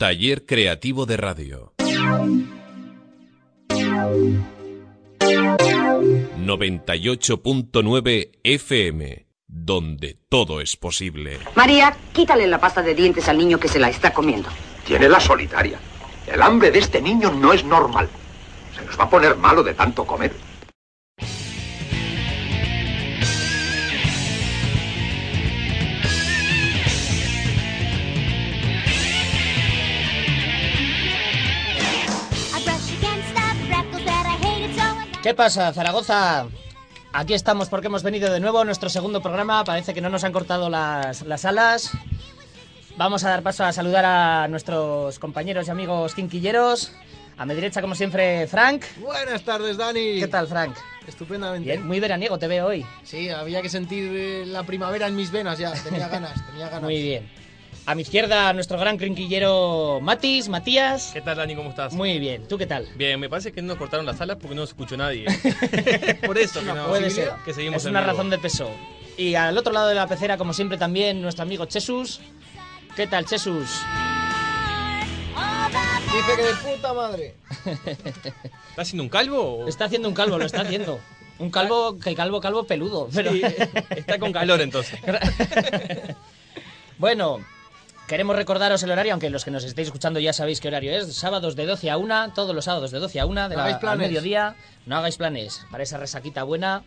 Taller Creativo de Radio. 98.9 FM, donde todo es posible. María, quítale la pasta de dientes al niño que se la está comiendo. Tiene la solitaria. El hambre de este niño no es normal. Se nos va a poner malo de tanto comer. ¿Qué pasa, Zaragoza? Aquí estamos porque hemos venido de nuevo a nuestro segundo programa. Parece que no nos han cortado las, las alas. Vamos a dar paso a saludar a nuestros compañeros y amigos quinquilleros. A mi derecha, como siempre, Frank. Buenas tardes, Dani. ¿Qué tal, Frank? Estupendamente. Bien, muy veraniego te veo hoy. Sí, había que sentir la primavera en mis venas ya. Tenía ganas, tenía ganas. Muy bien. A mi izquierda, nuestro gran quinquillero Matis, Matías. ¿Qué tal, Dani? ¿Cómo estás? Muy bien. ¿Tú qué tal? Bien, me parece que no nos cortaron las alas porque no nos escuchó nadie. Por eso que no, Puede ser. que seguimos es una razón de peso. Y al otro lado de la pecera, como siempre, también nuestro amigo Chesus. ¿Qué tal, Chesus? Dice que de puta madre. ¿Estás haciendo un calvo? o- Está haciendo un calvo, lo está haciendo. Un calvo, que calvo, calvo peludo. Pero... Sí, está con calor entonces. bueno, queremos recordaros el horario, aunque los que nos estéis escuchando ya sabéis qué horario es. Sábados de 12 a 1, todos los sábados de 12 a 1, de No la, al mediodía. No hagáis planes para esa resaquita buena.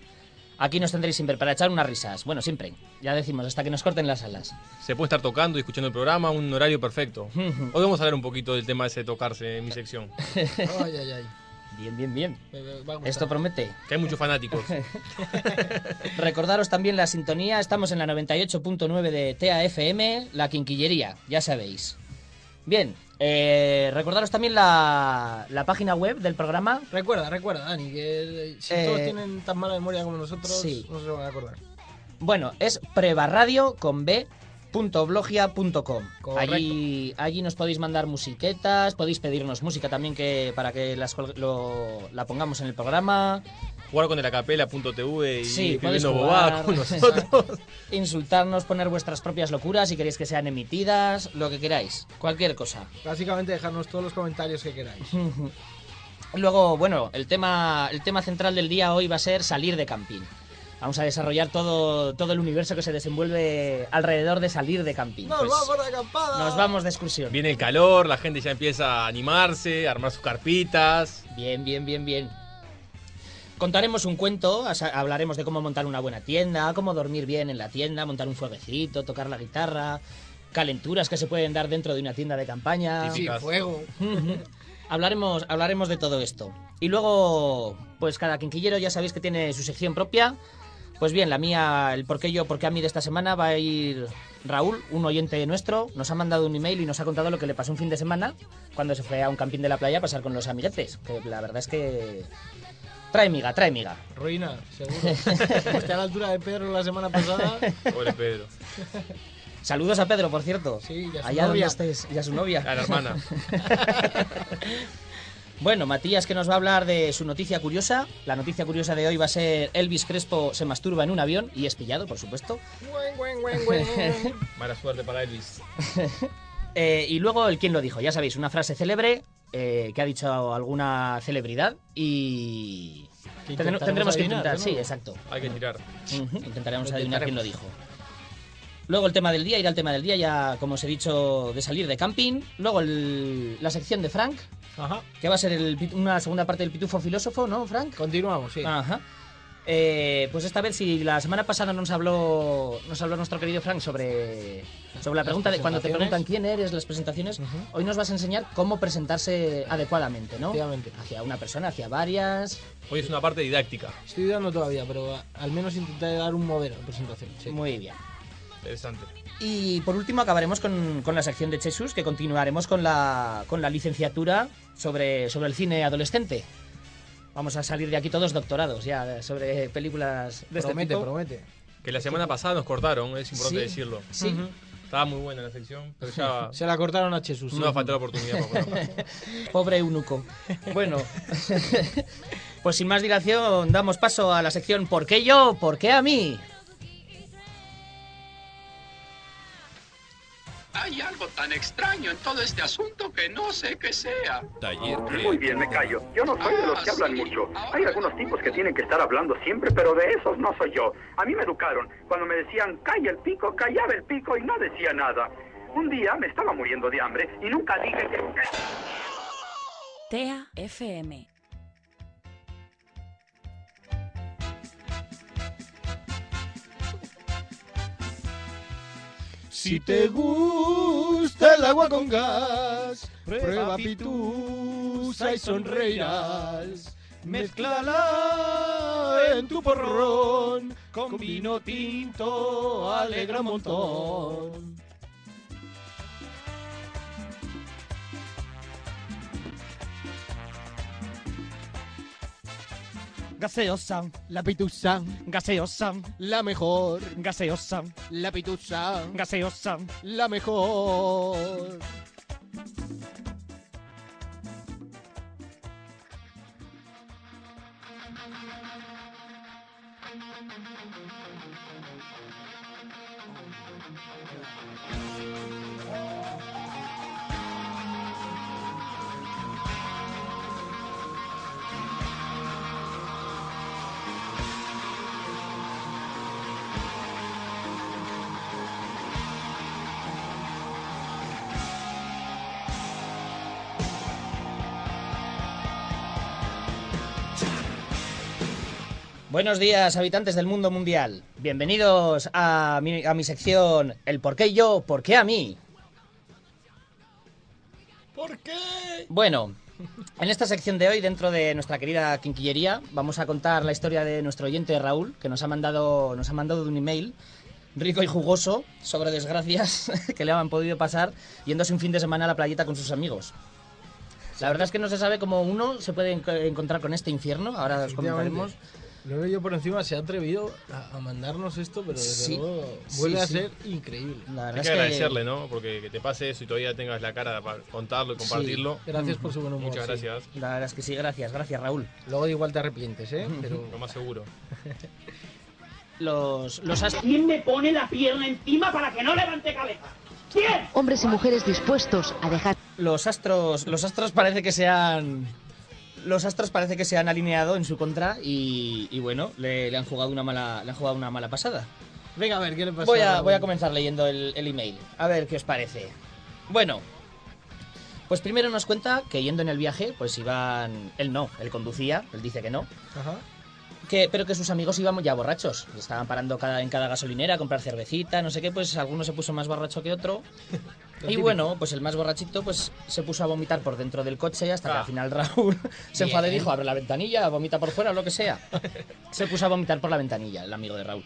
Aquí nos tendréis siempre para echar unas risas. Bueno, siempre. Ya decimos, hasta que nos corten las alas. Se puede estar tocando y escuchando el programa, un horario perfecto. Hoy vamos a hablar un poquito del tema ese de tocarse en mi sección. Ay, ay, ay. Bien, bien, bien. A gustar. Esto promete. Que hay muchos fanáticos. Recordaros también la sintonía. Estamos en la 98.9 de TAFM, la Quinquillería, ya sabéis. Bien, eh, recordaros también la, la página web del programa. Recuerda, recuerda, Dani, que eh, si Eh, todos tienen tan mala memoria como nosotros, sí. no se van a acordar. Bueno, es prebarradio con B .blogia.com. Correcto. Allí, allí nos podéis mandar musiquetas, podéis pedirnos música también que para que las lo- la pongamos en el programa, Jugar con el acapela.tv y Sí, escribiendo podéis bobadas jugar. con nosotros. insultarnos, poner vuestras propias locuras si queréis que sean emitidas, lo que queráis, cualquier cosa. Básicamente dejarnos todos los comentarios que queráis. Luego, bueno, el tema, el tema central del día hoy va a ser salir de camping. Vamos a desarrollar todo, todo el universo que se desenvuelve alrededor de salir de camping. ¡Nos Pues, vamos de acampada! nos vamos de excursión. Viene el calor, la gente ya empieza a animarse, a armar sus carpitas. Bien, bien, bien, bien. Contaremos un cuento, hablaremos de cómo montar una buena tienda, cómo dormir bien en la tienda, montar un fueguecito, tocar la guitarra, calenturas que se pueden dar dentro de una tienda de campaña. Sí, fuego. hablaremos, hablaremos de todo esto. Y luego, pues cada quinquillero ya sabéis que tiene su sección propia. Pues bien, la mía, el por qué yo, por qué a mí de esta semana va a ir Raúl, un oyente nuestro, nos ha mandado un email y nos ha contado lo que le pasó un fin de semana cuando se fue a un camping de la playa a pasar con los amiguetes. Que la verdad es que trae miga, trae miga. Ruina, seguro. A la altura de Pedro la semana pasada. Pobre Pedro. Saludos a Pedro, por cierto. Sí, y a su Allá donde novia. estés, y a su novia. A la hermana. Bueno, Matías que nos va a hablar de su noticia curiosa. La noticia curiosa de hoy va a ser Elvis Crespo se masturba en un avión y es pillado, por supuesto. Mala suerte para Elvis. Eh, y luego el quién lo dijo, ya sabéis, una frase célebre eh, que ha dicho alguna celebridad y Que tendremos, que adivinar, intentar, ¿no? sí, exacto. Hay que tirar. Intentaremos adivinar quién lo dijo. Luego el tema del día, ir al tema del día, ya como os he dicho, de salir de camping. Luego el- la sección de Frank, Ajá. que va a ser el una segunda parte del pitufo filósofo, ¿no, Frank? Continuamos, sí. Ajá. Eh, pues esta vez, si la semana pasada nos habló, nos habló nuestro querido Frank sobre, sobre la pregunta de cuando te preguntan quién eres, las presentaciones, Ujú. hoy nos vas a enseñar cómo presentarse adecuadamente, ¿no? Efectivamente. Hacia una persona, hacia varias. Hoy es una parte didáctica. Estoy dudando todavía, pero al menos intentaré dar un modelo de presentación. sí. Muy bien. Interesante. Y por último acabaremos con, con la sección de Jesús, que continuaremos con la, con la licenciatura sobre, sobre el cine adolescente. Vamos a salir de aquí todos doctorados ya sobre películas de Promete, este tipo. promete. Que la semana pasada nos cortaron, es importante Sí, decirlo. Sí, Estaba muy buena la sección, pero ya Se la cortaron a Jesús. no faltó la oportunidad pobre eunuco. Bueno, pues sin más dilación damos paso a la sección ¿Por qué yo? ¿Por qué a mí? Hay algo tan extraño en todo este asunto que no sé qué sea. Taller Muy bien, me callo. Yo no soy de los que Ah, hablan sí. mucho. Ahora Hay algunos tipos que tienen que estar hablando siempre, pero de esos no soy yo. A mí me educaron. Cuando me decían, calla el pico, callaba el pico y no decía nada. Un día me estaba muriendo de hambre y nunca dije que... TEA FM. Si te gusta el agua con gas, prueba pitusa y sonreirás. Mezclala en tu porrón con vino tinto, alegra un montón. Gaseosa, La pitusa, gaseosa, la mejor. gaseosa, La pitusa, gaseosa. la mejor. Buenos días, habitantes del mundo mundial. Bienvenidos a mi, a mi sección El por qué yo, por qué a mí. ¿Por qué? Bueno, en esta sección de hoy, dentro de nuestra querida quinquillería, vamos a contar la historia de nuestro oyente Raúl, que nos ha mandado, nos ha mandado un email rico y jugoso sobre desgracias que le han podido pasar yéndose un fin de semana a la playita con sus amigos. La verdad es que no se sabe cómo uno se puede enco- encontrar con este infierno, ahora os comentaremos. Lo veo yo por encima, se ha atrevido a, a mandarnos esto, pero desde Sí, luego sí, vuelve a sí. ser increíble. La Hay que es agradecerle, ¿no? Porque que te pase eso y todavía tengas la cara para contarlo y compartirlo. Gracias por su buen humor. Muchas sí. gracias, La verdad es que sí, gracias, gracias Raúl. Luego igual te arrepientes, ¿eh? Pero lo más seguro. Los, los ¿Quién me pone la pierna encima para que no levante cabeza? ¿Quién? Hombres y mujeres dispuestos a dejar los astros, los astros parece que se han, los astros parece que se han alineado en su contra y, y bueno, le, le han jugado una mala, le han jugado una mala pasada. venga a ver qué le pasa. Voy a, Raúl? voy a comenzar leyendo el, el email, a ver qué os parece. Bueno, pues primero nos cuenta que yendo en el viaje, pues iban, él no, él conducía, él dice que no, Ajá. que, pero que sus amigos iban ya borrachos. Estaban parando cada, en cada gasolinera a comprar cervecita, no sé qué, pues alguno se puso más borracho que otro. Y típico. bueno, pues el más borrachito pues se puso a vomitar por dentro del coche hasta que Ah. al final Raúl se enfadó y dijo, abre la ventanilla, vomita por fuera o lo que sea. Se puso a vomitar por la ventanilla, el amigo de Raúl.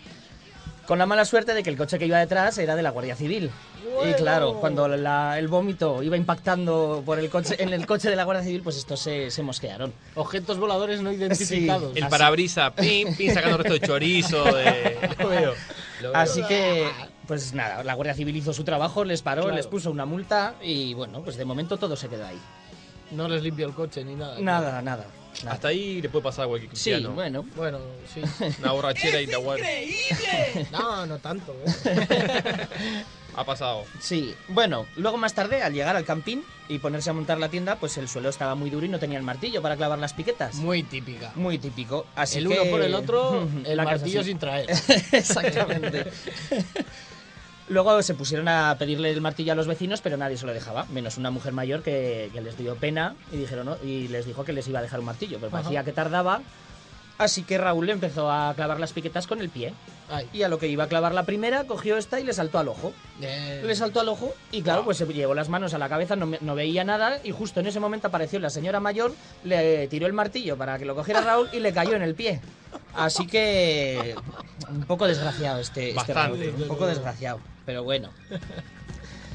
Con la mala suerte de que el coche que iba detrás era de la Guardia Civil. Y Bueno. claro, cuando la- el vómito iba impactando por el coche, en el coche de la Guardia Civil, pues estos se, se mosquearon. Objetos voladores no identificados. El Así- parabrisa, pim, pim, sacando resto de chorizo, de... Lo veo. Lo veo. Así que, pues nada, la Guardia Civil hizo su trabajo, les paró, Claro. les puso una multa y bueno, pues de momento todo se quedó ahí. No les limpio el coche ni nada. Nada, nada. nada. Hasta ahí le puede pasar a cualquier Sí, cristiano. bueno. Bueno, sí. Una borrachera y te aguanta. No, no tanto. ¿eh? Ha pasado. Sí, bueno, luego más tarde, al llegar al camping y ponerse a montar la tienda, pues el suelo estaba muy duro y no tenía el martillo para clavar las piquetas. Muy típica. Muy típico. Así el que- uno por el otro, el martillo sin traer. Exactamente. Luego se pusieron a pedirle el martillo a los vecinos, pero nadie se lo dejaba, menos una mujer mayor que, que les dio pena y dijeron ¿no? y les dijo que les iba a dejar un martillo, pero Ajá. parecía que tardaba. Así que Raúl le empezó a clavar las piquetas con el pie. Ay. Y a lo que iba a clavar la primera, cogió esta y le saltó al ojo. Eh, Le saltó al ojo y claro, pues se llevó las manos a la cabeza, no, no veía nada y justo en ese momento apareció la señora mayor, le tiró el martillo para que lo cogiera Raúl y le cayó en el pie. Así que Un poco desgraciado este, este Bastante. Raúl, un poco desgraciado, pero bueno.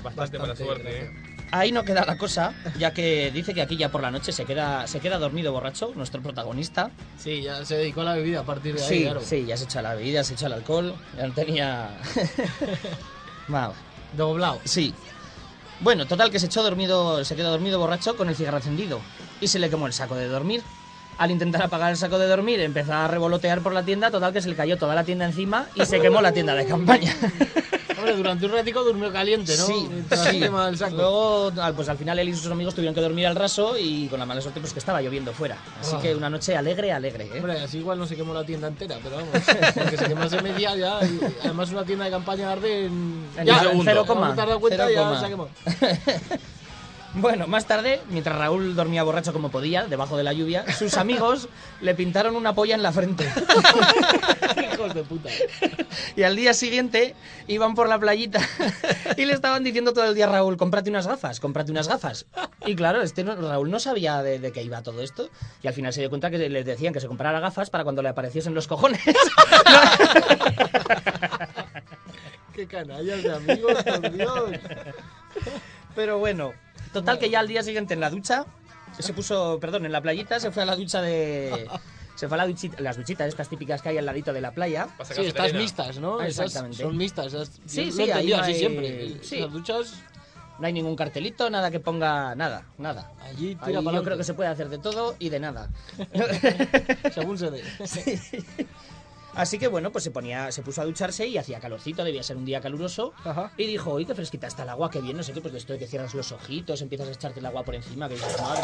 Bastante mala suerte, ¿eh? Ahí no queda la cosa, ya que dice que aquí ya por la noche se queda, se queda dormido borracho, nuestro protagonista. Sí, ya se dedicó a la bebida a partir de ahí, Sí, claro. sí, ya se echa la bebida, se echa el alcohol, ya no tenía... Vamos. Doblado. Sí. Bueno, total que se echó dormido, se quedó dormido borracho con el cigarro encendido y se le quemó el saco de dormir. Al intentar apagar el saco de dormir, empezó a revolotear por la tienda, total que se le cayó toda la tienda encima y se quemó la tienda de campaña. Hombre, durante un ratico durmió caliente, ¿no? Sí, sí. el saco. Luego, pues al final él y sus amigos tuvieron que dormir al raso y con la mala suerte pues que estaba lloviendo fuera. Así Ah. que una noche alegre, alegre, ¿eh? Hombre, así igual no se quemó la tienda entera, pero vamos. Porque se quemase media ya. además, una tienda de campaña arde en. En ya, cero coma, No dado cuenta, cero ya coma. se ha quemado. Bueno, más tarde, mientras Raúl dormía borracho como podía, debajo de la lluvia, sus amigos le pintaron una polla en la frente. Hijos de puta. Y al día siguiente iban por la playita y le estaban diciendo todo el día a Raúl, cómprate unas gafas, cómprate unas gafas. Y claro, este no- Raúl no sabía de, de qué iba todo esto y al final se dio cuenta que les decían que se comprara gafas para cuando le apareciesen los cojones. Qué canallas de amigos, por Dios. Pero bueno, total que ya al día siguiente en la ducha se puso, perdón, en la playita se fue a la ducha de... Se fue a la duchita, las duchitas estas típicas que hay al ladito de la playa. Sí, estas mixtas, ¿no? Ah, Esas Exactamente. son mixtas. esas- Sí, sí, ahí no hay- siempre. sí. Las duchas No hay ningún cartelito, nada que ponga nada, nada. allí Ahí yo creo que se puede hacer de todo y de nada. Según se dé. Así que bueno, pues se ponía, se puso a ducharse y hacía calorcito, debía ser un día caluroso. Y dijo, uy, qué fresquita está el agua, qué bien, no sé qué, pues de esto de que cierras los ojitos, empiezas a echarte el agua por encima, que dices, madre.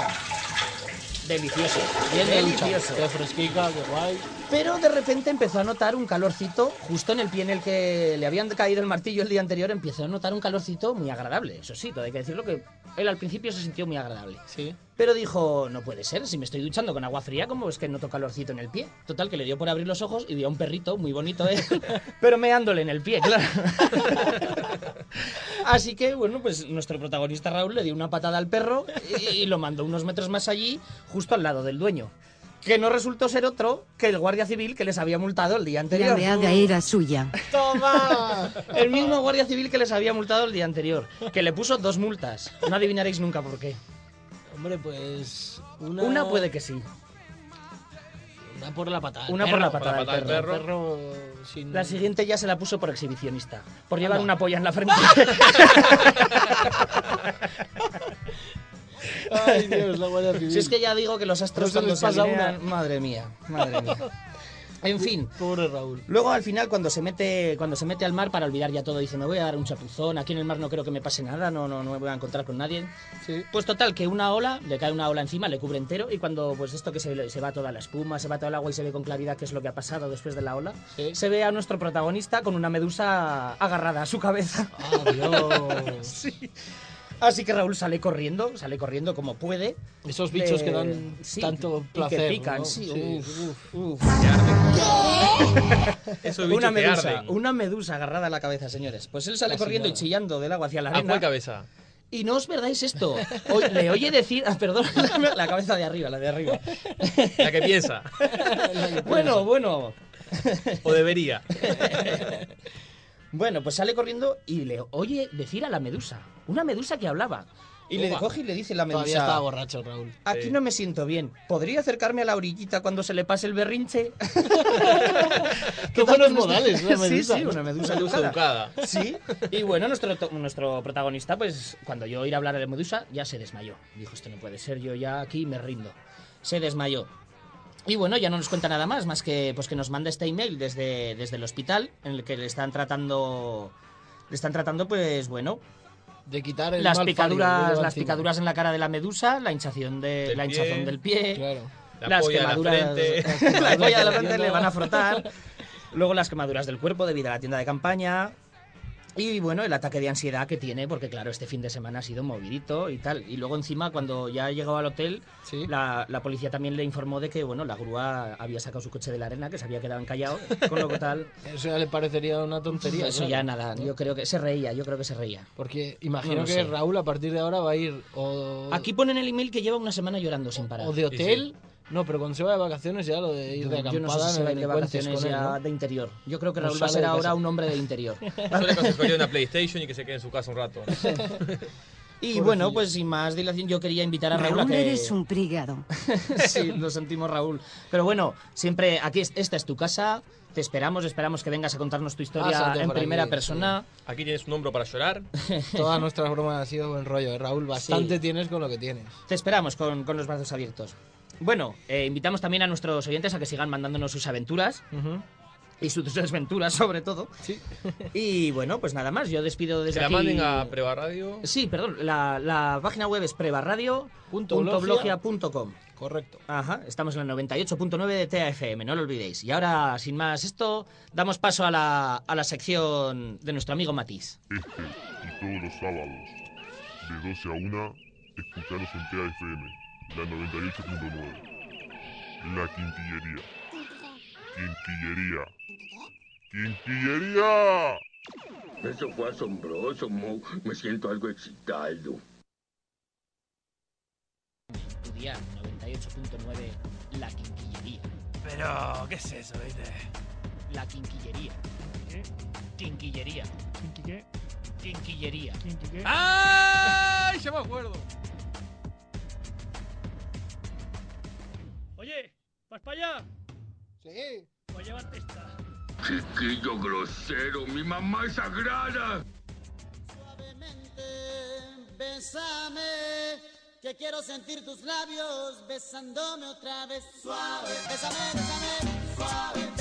Delicioso, Bien delicioso. Qué fresquica, qué guay. Pero de repente empezó a notar un calorcito justo en el pie en el que le habían caído el martillo el día anterior. Empezó a notar un calorcito muy agradable. Eso sí, todo hay que decirlo que él al principio se sintió muy agradable. Sí. Pero dijo, no puede ser, si me estoy duchando con agua fría, ¿cómo es que noto calorcito en el pie? Total, que le dio por abrir los ojos y vio a un perrito muy bonito, ¿eh? pero meándole en el pie, claro. Así que, bueno, pues nuestro protagonista Raúl le dio una patada al perro y, y lo mandó unos metros más allí, justo al lado del dueño. Que no resultó ser otro que el guardia civil que les había multado el día La anterior. meada era suya. ¡Toma! El mismo guardia civil que les había multado el día anterior. Que le puso dos multas. No adivinaréis nunca por qué. Hombre, pues. Una, Una puede que sí. Una por la patada. Una por la patada del perro. El perro sin. La siguiente ya se la puso por exhibicionista. Por llevar una polla en la frente. Ay, Dios, la Guardia Civil. si es que ya digo que los astros No se cuando les se pasa alinean- Madre mía, madre mía. En fin. Pobre Raúl. Luego al final cuando se mete cuando se mete al mar para olvidar ya todo dice me voy a dar un chapuzón aquí en el mar no creo que me pase nada no no no me voy a encontrar con nadie Sí. pues total que una ola le cae una ola encima le cubre entero y cuando pues esto que se, se va toda la espuma se va todo el agua y se ve con claridad qué es lo que ha pasado después de la ola Sí. se ve a nuestro protagonista con una medusa agarrada a su cabeza Adiós. Sí. Así que Raúl sale corriendo, sale corriendo como puede. Esos bichos de- que dan sí, tanto y placer. que pican, ¿no? sí. Uf, uf. Esos bichos Una que medusa, una medusa agarrada a la cabeza, señores. Pues él sale corriendo y chillando del agua hacia la ¿A cuál arena. cabeza? Y no os perdáis esto. O- le oye decir, ah, perdón, la cabeza de arriba, la de arriba. La que piensa. Bueno, bueno. O debería. Bueno, pues sale corriendo y le oye decir a la medusa. Una medusa que hablaba. Y le coge y le dice la medusa. Todavía estaba borracho, Raúl. Aquí Sí. no me siento bien. ¿Podría acercarme a la orillita cuando se le pase el berrinche? Qué buenos modales, una Sí, medusa. sí, una medusa educada. educada. Sí. Y bueno, nuestro, to- nuestro protagonista, pues cuando yo ir a hablar a la medusa, ya se desmayó. Dijo, esto no puede ser, yo ya aquí me rindo. Se desmayó. Y bueno, ya no nos cuenta nada más, más que pues que nos manda este email desde, desde el hospital, en el que le están tratando. Le están tratando, pues bueno, De quitar el las mal picaduras, fario, las encima. picaduras en la cara de la medusa, la hinchación de, Del la pie. hinchazón del pie, Claro. La las polla en la quemaduras, frente. la polla de la de frente la le van a frotar, luego las quemaduras del cuerpo debido a la tienda de campaña y bueno, el ataque de ansiedad que tiene porque claro, este fin de semana ha sido movidito y tal, y luego encima cuando ya llegó al hotel, Sí. la, la policía también le informó de que bueno, la grúa había sacado su coche de la arena, que se había quedado encallado, con lo que tal, Eso ya le parecería una tontería. eso claro. ya nada, yo creo que se reía, yo creo que se reía. Porque imagino No que sé. Raúl a partir de ahora va a ir o, Aquí ponen el email que lleva una semana llorando sin parar. o de hotel No, pero cuando se va de vacaciones ya lo de ir de Yo no sé acampada si se va de vacaciones él, ya ¿no? de interior. Yo creo que No Raúl va a ser ahora un hombre de interior. Yo le una PlayStation y que se quede en su casa un rato. Y bueno, pues sin más dilación, yo quería invitar a Raúl, a Raúl, que... eres un prigado. sí, lo sentimos, Raúl. Pero bueno, siempre aquí es- esta es tu casa. Te esperamos, esperamos que vengas a contarnos tu historia Pásate en por primera aquí, persona. Aquí tienes un hombro para llorar. Todas nuestras bromas han sido buen rollo, ¿eh, Raúl. Bastante Sí. tienes con lo que tienes. Te esperamos con, con los brazos abiertos. Bueno, eh, invitamos también a nuestros oyentes a que sigan mandándonos sus aventuras y sus desventuras, sobre todo. Sí. Y bueno, pues nada más. Yo despido Que desde la aquí. manden a Preva Radio. Sí, perdón. La, la página web es Punto blogia. prebarradio.blogia.com. Correcto. Ajá, estamos en la 98.9 de TAFM, no lo olvidéis. Y ahora, sin más esto, damos paso a la, a la sección de nuestro amigo Matiz. Este y todos los sábados, de 12 a 1, escucharos en TAFM, la 98.9. La Quinquillería. Quinquillería. ¡Quinquillería! Eso fue asombroso, Mo. Me siento algo excitado. Estudiar 98.9 La Quinquillería. Pero, ¿qué es eso, viste? La Quinquillería. ¿Qué? Quinquillería. ¿Quinqui qué? Quinquillería. ¿Quinqui qué? ¡Ay! Ya me acuerdo. ¿Vas para allá? Sí. Pues llévate esta. Chiquillo grosero, mi mamá es sagrada. Bésame, que quiero sentir tus labios besándome otra vez. Suave, bésame, bésame, suave,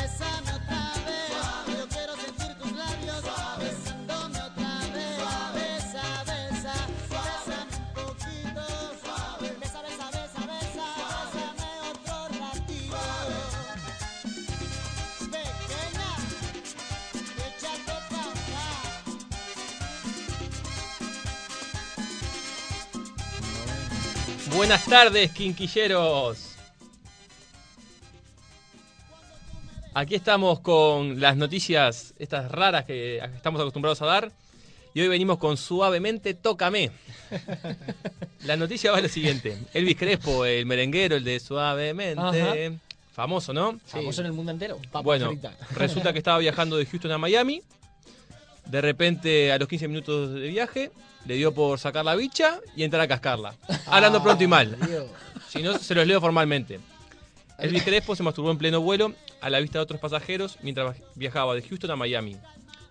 Buenas tardes, quinquilleros. Aquí estamos con las noticias, estas raras que estamos acostumbrados a dar. Y hoy venimos con Suavemente Tócame. La noticia va a lo siguiente. Elvis Crespo, el merenguero, el de Suavemente. Ajá. Famoso, ¿no? Famoso en el mundo entero. bueno, resulta que estaba viajando de Houston a Miami. De repente, a los 15 minutos de viaje, le dio por sacar la bicha y entrar a cascarla. Hablando pronto y mal. Si no, se los leo formalmente. Elvis Crespo se masturbó en pleno vuelo a la vista de otros pasajeros mientras viajaba de Houston a Miami.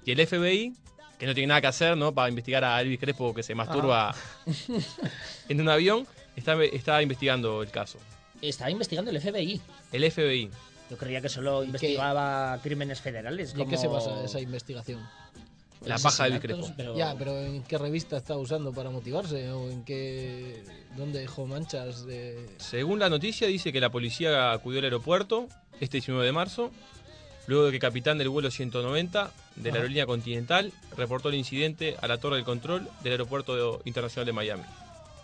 Y el FBI, que no tiene nada que hacer, ¿no? Para investigar a Elvis Crespo que se masturba en un avión, está, está investigando el caso. Estaba investigando el FBI. El FBI. Yo creía que solo investigaba crímenes federales. ¿Y qué se basa esa investigación? La paja de Elvis Crespo. pero- Ya, pero ¿en qué revista está usando para motivarse? ¿O en qué... dónde dejó manchas de...? Según la noticia, dice que la policía acudió al aeropuerto este 19 de marzo, luego de que el capitán del vuelo 190 de la aerolínea Continental reportó el incidente a la torre del control del aeropuerto internacional de Miami.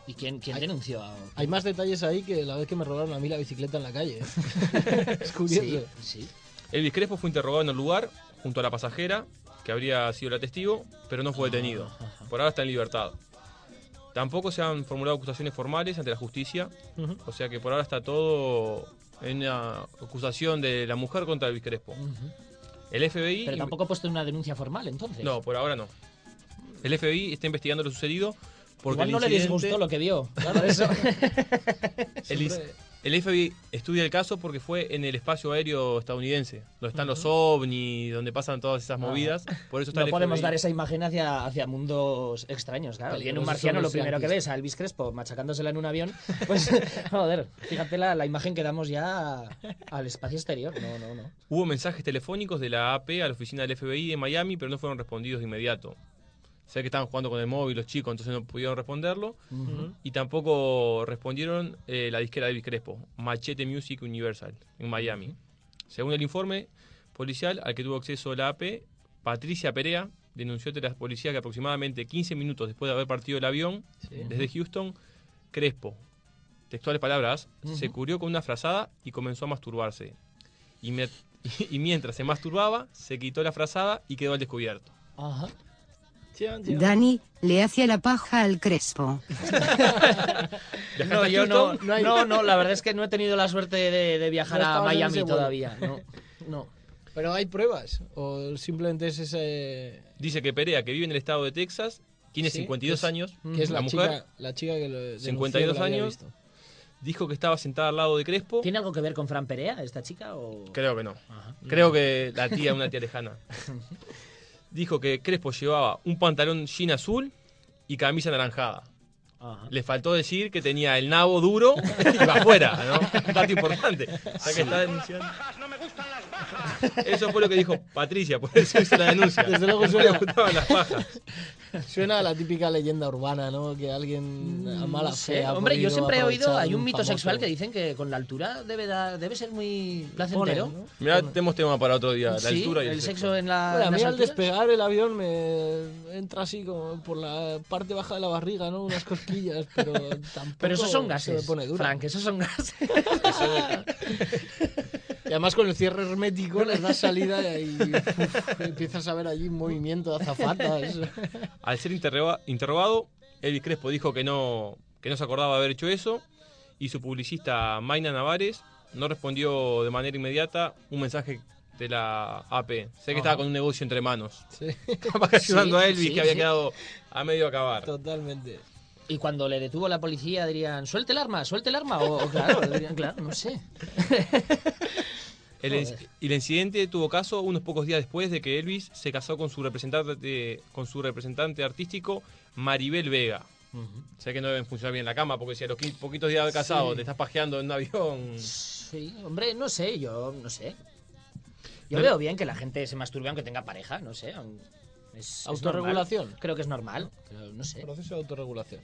¿Y quién, quién denunció? a- Hay más detalles ahí que la vez que me robaron a mí la bicicleta en la calle. ¿eh? es curioso. Sí, sí. Elvis Crespo fue interrogado en el lugar junto a la pasajera, que habría sido la testigo, pero no fue detenido. Por ahora está en libertad. Tampoco se han formulado acusaciones formales ante la justicia, o sea que por ahora está todo en una acusación de la mujer contra Elvis Crespo. El FBI... Pero tampoco ha puesto una denuncia formal, entonces. No, por ahora no. El FBI está investigando lo sucedido porque Igual no le disgustó lo que vio. Por eso. el, el FBI estudia el caso porque fue en el espacio aéreo estadounidense, donde están los ovnis, donde pasan todas esas Ajá. movidas. Por eso está no el podemos FBI. dar esa imagen hacia, hacia mundos extraños, claro. Viene un marciano, lo primero que ves a Elvis Crespo machacándosela en un avión. Pues, joder, fíjate la, la imagen que damos ya al espacio exterior. No, no, no. Hubo mensajes telefónicos de la AP a la oficina del FBI de Miami, pero no fueron respondidos de inmediato. Sé que estaban jugando con el móvil los chicos, entonces no pudieron responderlo. Ujú. Y tampoco respondieron eh, la disquera de Crespo, Machete Music Universal, en Miami. Según el informe policial al que tuvo acceso la AP, Patricia Perea denunció ante la policía que aproximadamente 15 minutos después de haber partido el avión Sí. desde Houston, Crespo, textuales palabras, se cubrió con una frazada y comenzó a masturbarse. Y, me- y mientras se masturbaba, se quitó la frazada y quedó al descubierto. Ajá. Dani, le hacía la paja al Crespo. No, yo no, no, hay- no, la verdad es que no he tenido la suerte de, de viajar No a Miami todavía. No, no. Pero hay pruebas. O simplemente es ese. Dice que Perea, que vive en el estado de Texas, tiene Sí, 52 que es- años. Que es la, mujer, chica, la chica que lo. denunció 52 que la había años. visto. Dijo que estaba sentada al lado de Crespo. ¿Tiene algo que ver con Fran Perea, esta chica? O... Creo que no. Creo que la tía, una tía lejana. Dijo que Crespo llevaba un pantalón jean azul y camisa anaranjada. Ajá. Le faltó decir que tenía el nabo duro y va afuera, ¿no? Dato importante. O sea que está denunciando. Eso fue lo que dijo Patricia, por eso hizo la denuncia. Desde luego No le gustaban las pajas. Suena a la típica leyenda urbana, ¿no? Que alguien a mala No sé. fe. ha Hombre, yo siempre he oído, hay un mito famoso- sexual que dicen que con la altura debe, dar- debe ser muy placentero. Pone, ¿no? Mirá, tenemos tema para otro día, la Sí, altura y el, el sexo en la. Bueno, a mí las al despegar el avión me entra así como por la parte baja de la barriga, ¿no? Unas cosquillas, pero tampoco Pero esos son se gases. me pone duro. Frank, esos son gases. Y además con el cierre hermético les das salida y uf, empiezas a ver allí un movimiento de azafatas. Al ser interroga- interrogado, Elvis Crespo dijo que no, que no se acordaba de haber hecho eso y su publicista Mayna Navares no respondió de manera inmediata un mensaje de la AP. Sé que estaba con un negocio entre manos. Sí. Ayudando Sí, a Elvis sí, que había quedado a medio acabar. Totalmente. Y cuando le detuvo la policía dirían, suelte el arma, suelte el arma. O, o claro, dirían, claro, no sé. El, el incidente tuvo caso unos pocos días después de que Elvis se casó con su representante, con su representante artístico Maribel Vega. Sé que no deben funcionar bien la cama porque si a los qui- poquitos días de casado Sí. te estás pajeando en un avión. Sí, hombre, no sé, yo no sé. Yo No- veo bien que la gente se masturbe aunque tenga pareja, no sé. Es, es ¿Autorregulación? normal. Creo que es normal, pero no sé. Proceso de autorregulación.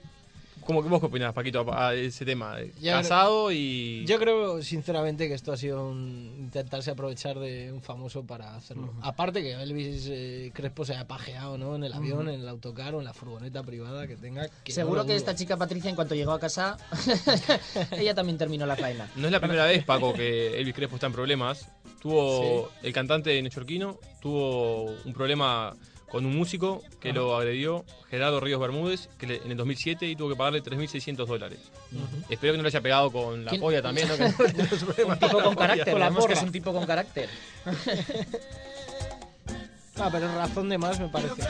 ¿Cómo, ¿Vos qué opinás, Paquito, a, a ese tema? Ya Casado y... Yo creo, sinceramente, que esto ha sido un intentarse aprovechar de un famoso para hacerlo. Aparte que Elvis eh, Crespo se haya pajeado, ¿no? En el avión, en el autocar o en la furgoneta privada que tenga. que Seguro no que esta chica Patricia, en cuanto llegó a casa, ella también terminó la faena. No es la primera vez, Paco, que Elvis Crespo está en problemas. Tuvo el cantante de Neoyorquino, tuvo un problema con un músico que lo agredió, Gerardo Ríos Bermúdez, que le- en el 2007 y tuvo que pagarle 3.600 dólares. Espero que no le haya pegado con la ¿Quién? polla también, ¿no? Un tipo con carácter, Con la vemos que es un tipo con carácter. Ah, pero razón de más me parece.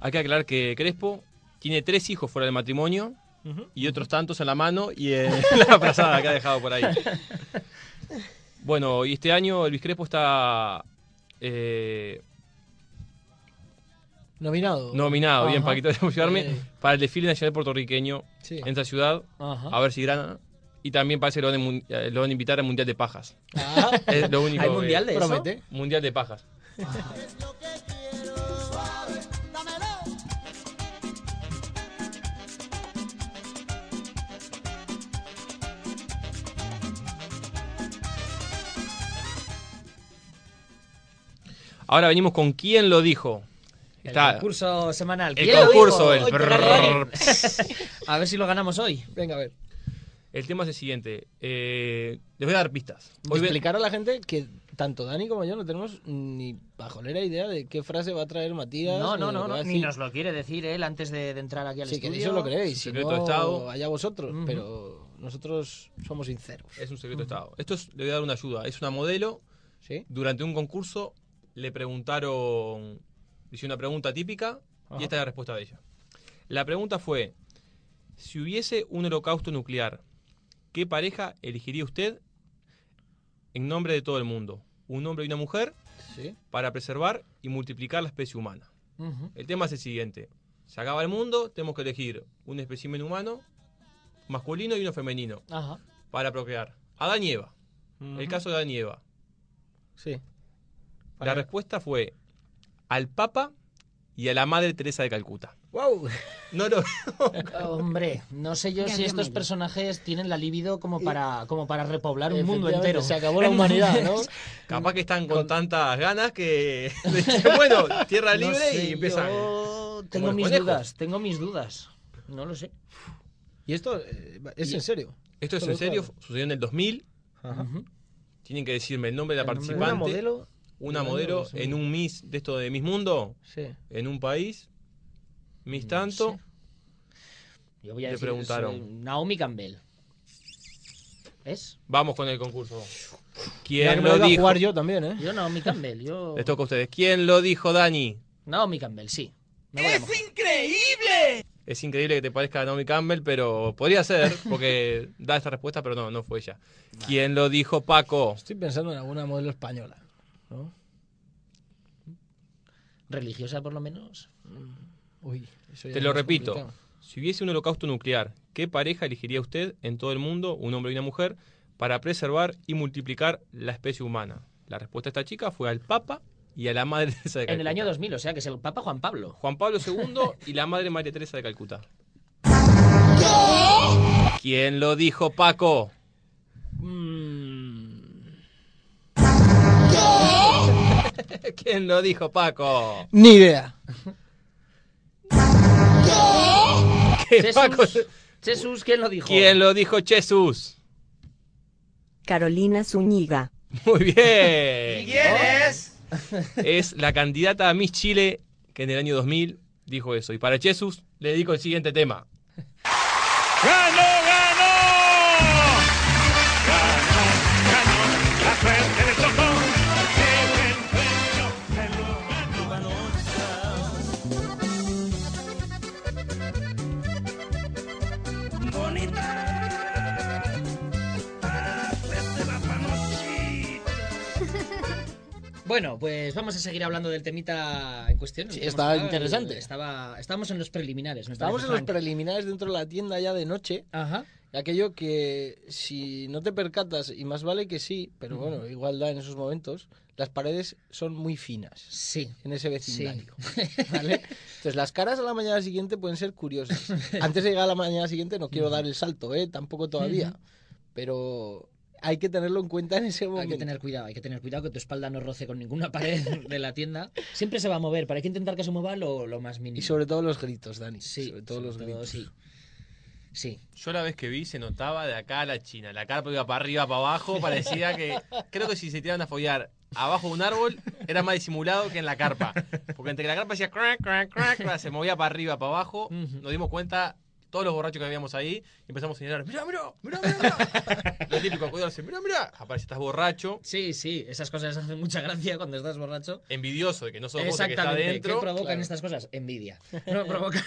Hay que aclarar que Crespo tiene tres hijos fuera del matrimonio y otros tantos en la mano y en la frazada que ha dejado por ahí. Bueno, y este año Elvis Crespo está eh, Nominado. nominado, bien, Ajá. Paquito, déjame ayudarme, Bien. para el desfile nacional puertorriqueño Sí. en esa ciudad, Ajá. a ver si gana. Y también parece que lo van, eh, lo van a invitar al Mundial de Pajas. Ah. Es lo único ¿Hay mundial de eso? Promete. Mundial de Pajas. Ahora venimos con quién lo dijo. El Está concurso semanal. el ¿Quién lo concurso, el. A ver si lo ganamos hoy. Venga, a ver. El tema es el siguiente. eh, les voy a dar pistas. Ve- Explicar a la gente que tanto Dani como yo no tenemos ni pajolera idea de qué frase va a traer Matías. No, no, no, que no, ni nos lo quiere decir él antes de, de entrar aquí al Si estudio. queréis os lo creéis, si Secreto no, de Estado. allá vosotros, pero nosotros somos sinceros. Es un secreto de Estado. Esto es- le voy a dar una ayuda. Es una modelo. ¿Sí? Durante un concurso le preguntaron, hice una pregunta típica Ajá. y esta es la respuesta de ella. La pregunta fue, si hubiese un holocausto nuclear, ¿qué pareja elegiría usted en nombre de todo el mundo? ¿Un hombre y una mujer Sí. para preservar y multiplicar la especie humana? El tema es el siguiente. Se acaba el mundo, tenemos que elegir un espécimen humano masculino y uno femenino Ajá. para procrear. Adán y Eva. El caso de Adán y Eva. Sí. La respuesta fue al Papa y a la Madre Teresa de Calcuta. ¡Wow! No lo Hombre, no sé yo si estos personajes tienen la libido como para, como para repoblar un mundo entero. Se acabó la humanidad, ¿no? Capaz que están con, tantas ganas que bueno, tierra No libre sé, y empiezan. yo tengo mis conejos. dudas, tengo mis dudas. No lo sé. ¿Y esto eh, es Y- en serio? Esto es en serio, claro. sucedió en el 2000. Ujú. Tienen que decirme el nombre de la El nombre de- participante. Una modelo Una modelo 2000. en un Miss de esto de Miss Mundo. Sí. En un país. Miss tanto. Yo voy a Le decir, preguntaron. Naomi Campbell. ¿Es? Vamos con el concurso. ¿Quién lo dijo? jugar yo también, ¿eh? Yo Naomi Campbell, yo... Les toca a ustedes. ¿Quién lo dijo, Dani? Naomi Campbell, sí. Mojar. increíble! Es increíble que te parezca Naomi Campbell, pero podría ser, porque da esta respuesta, pero no, no fue ella. ¿Quién lo dijo, Paco? Estoy pensando en alguna modelo española. ¿No? Religiosa, por lo menos. Uy, eso ya Te lo repito. complicado. Si hubiese un holocausto nuclear, ¿qué pareja elegiría usted en todo el mundo, un hombre y una mujer, para preservar y multiplicar la especie humana? La respuesta de esta chica fue al Papa y a la Madre Teresa de Calcuta. En el año 2000, o sea, que es el Papa Juan Pablo. Juan Pablo II y la Madre María Teresa de Calcuta. ¿Quién lo dijo, Paco? ¿Quién lo dijo, Paco? Ni idea. ¿Qué, Jesús, Paco? Jesús, ¿quién lo dijo? ¿Quién lo dijo, Jesús? Carolina Zúñiga. Muy bien. ¿Quién es? Es la candidata a Miss Chile que en el año 2000 dijo eso. Y para Jesús le dedico el siguiente tema. ¡Ganó, ganó! Bueno, pues vamos a seguir hablando del temita en cuestión. Sí, tocado. interesante. Estaba, estábamos en los preliminares. Estábamos en los preliminares dentro de la tienda ya de noche. Ajá. Aquello que si no te percatas, y más vale que sí, pero bueno, igual da en esos momentos, las paredes son muy finas. Sí. En ese vecindario. ¿vale? Entonces las caras a la mañana siguiente pueden ser curiosas. Antes de llegar a la mañana siguiente no quiero dar el salto, ¿eh? Tampoco todavía. Pero hay que tenerlo en cuenta en ese Hay momento. que tener cuidado, hay que tener cuidado que tu espalda no roce con ninguna pared de la tienda. Siempre se va a mover, pero hay que intentar que se mueva lo, lo más mínimo. Y sobre todo los gritos, Dani. Sí, sobre todo los sobre todo, gritos. sí. Sí. Yo la vez que vi se notaba de acá a la China. La carpa iba para arriba, para abajo. Parecía que. Creo que si se tiraban a follar abajo de un árbol era más disimulado que en la carpa. Porque entre que la carpa hacía crack, crack, crack, se movía para arriba, para abajo. Nos dimos cuenta. Todos los borrachos que habíamos ahí y empezamos a señalar, mira, mira, mira, mira. Lo típico, cuidado, mira, mira. Aparece, estás borracho, Sí, sí, esas cosas hacen mucha gracia cuando estás borracho. envidioso de que no sos vos el que está Exactamente. dentro. ¿Qué provocan Claro. estas cosas? Envidia. No provoca.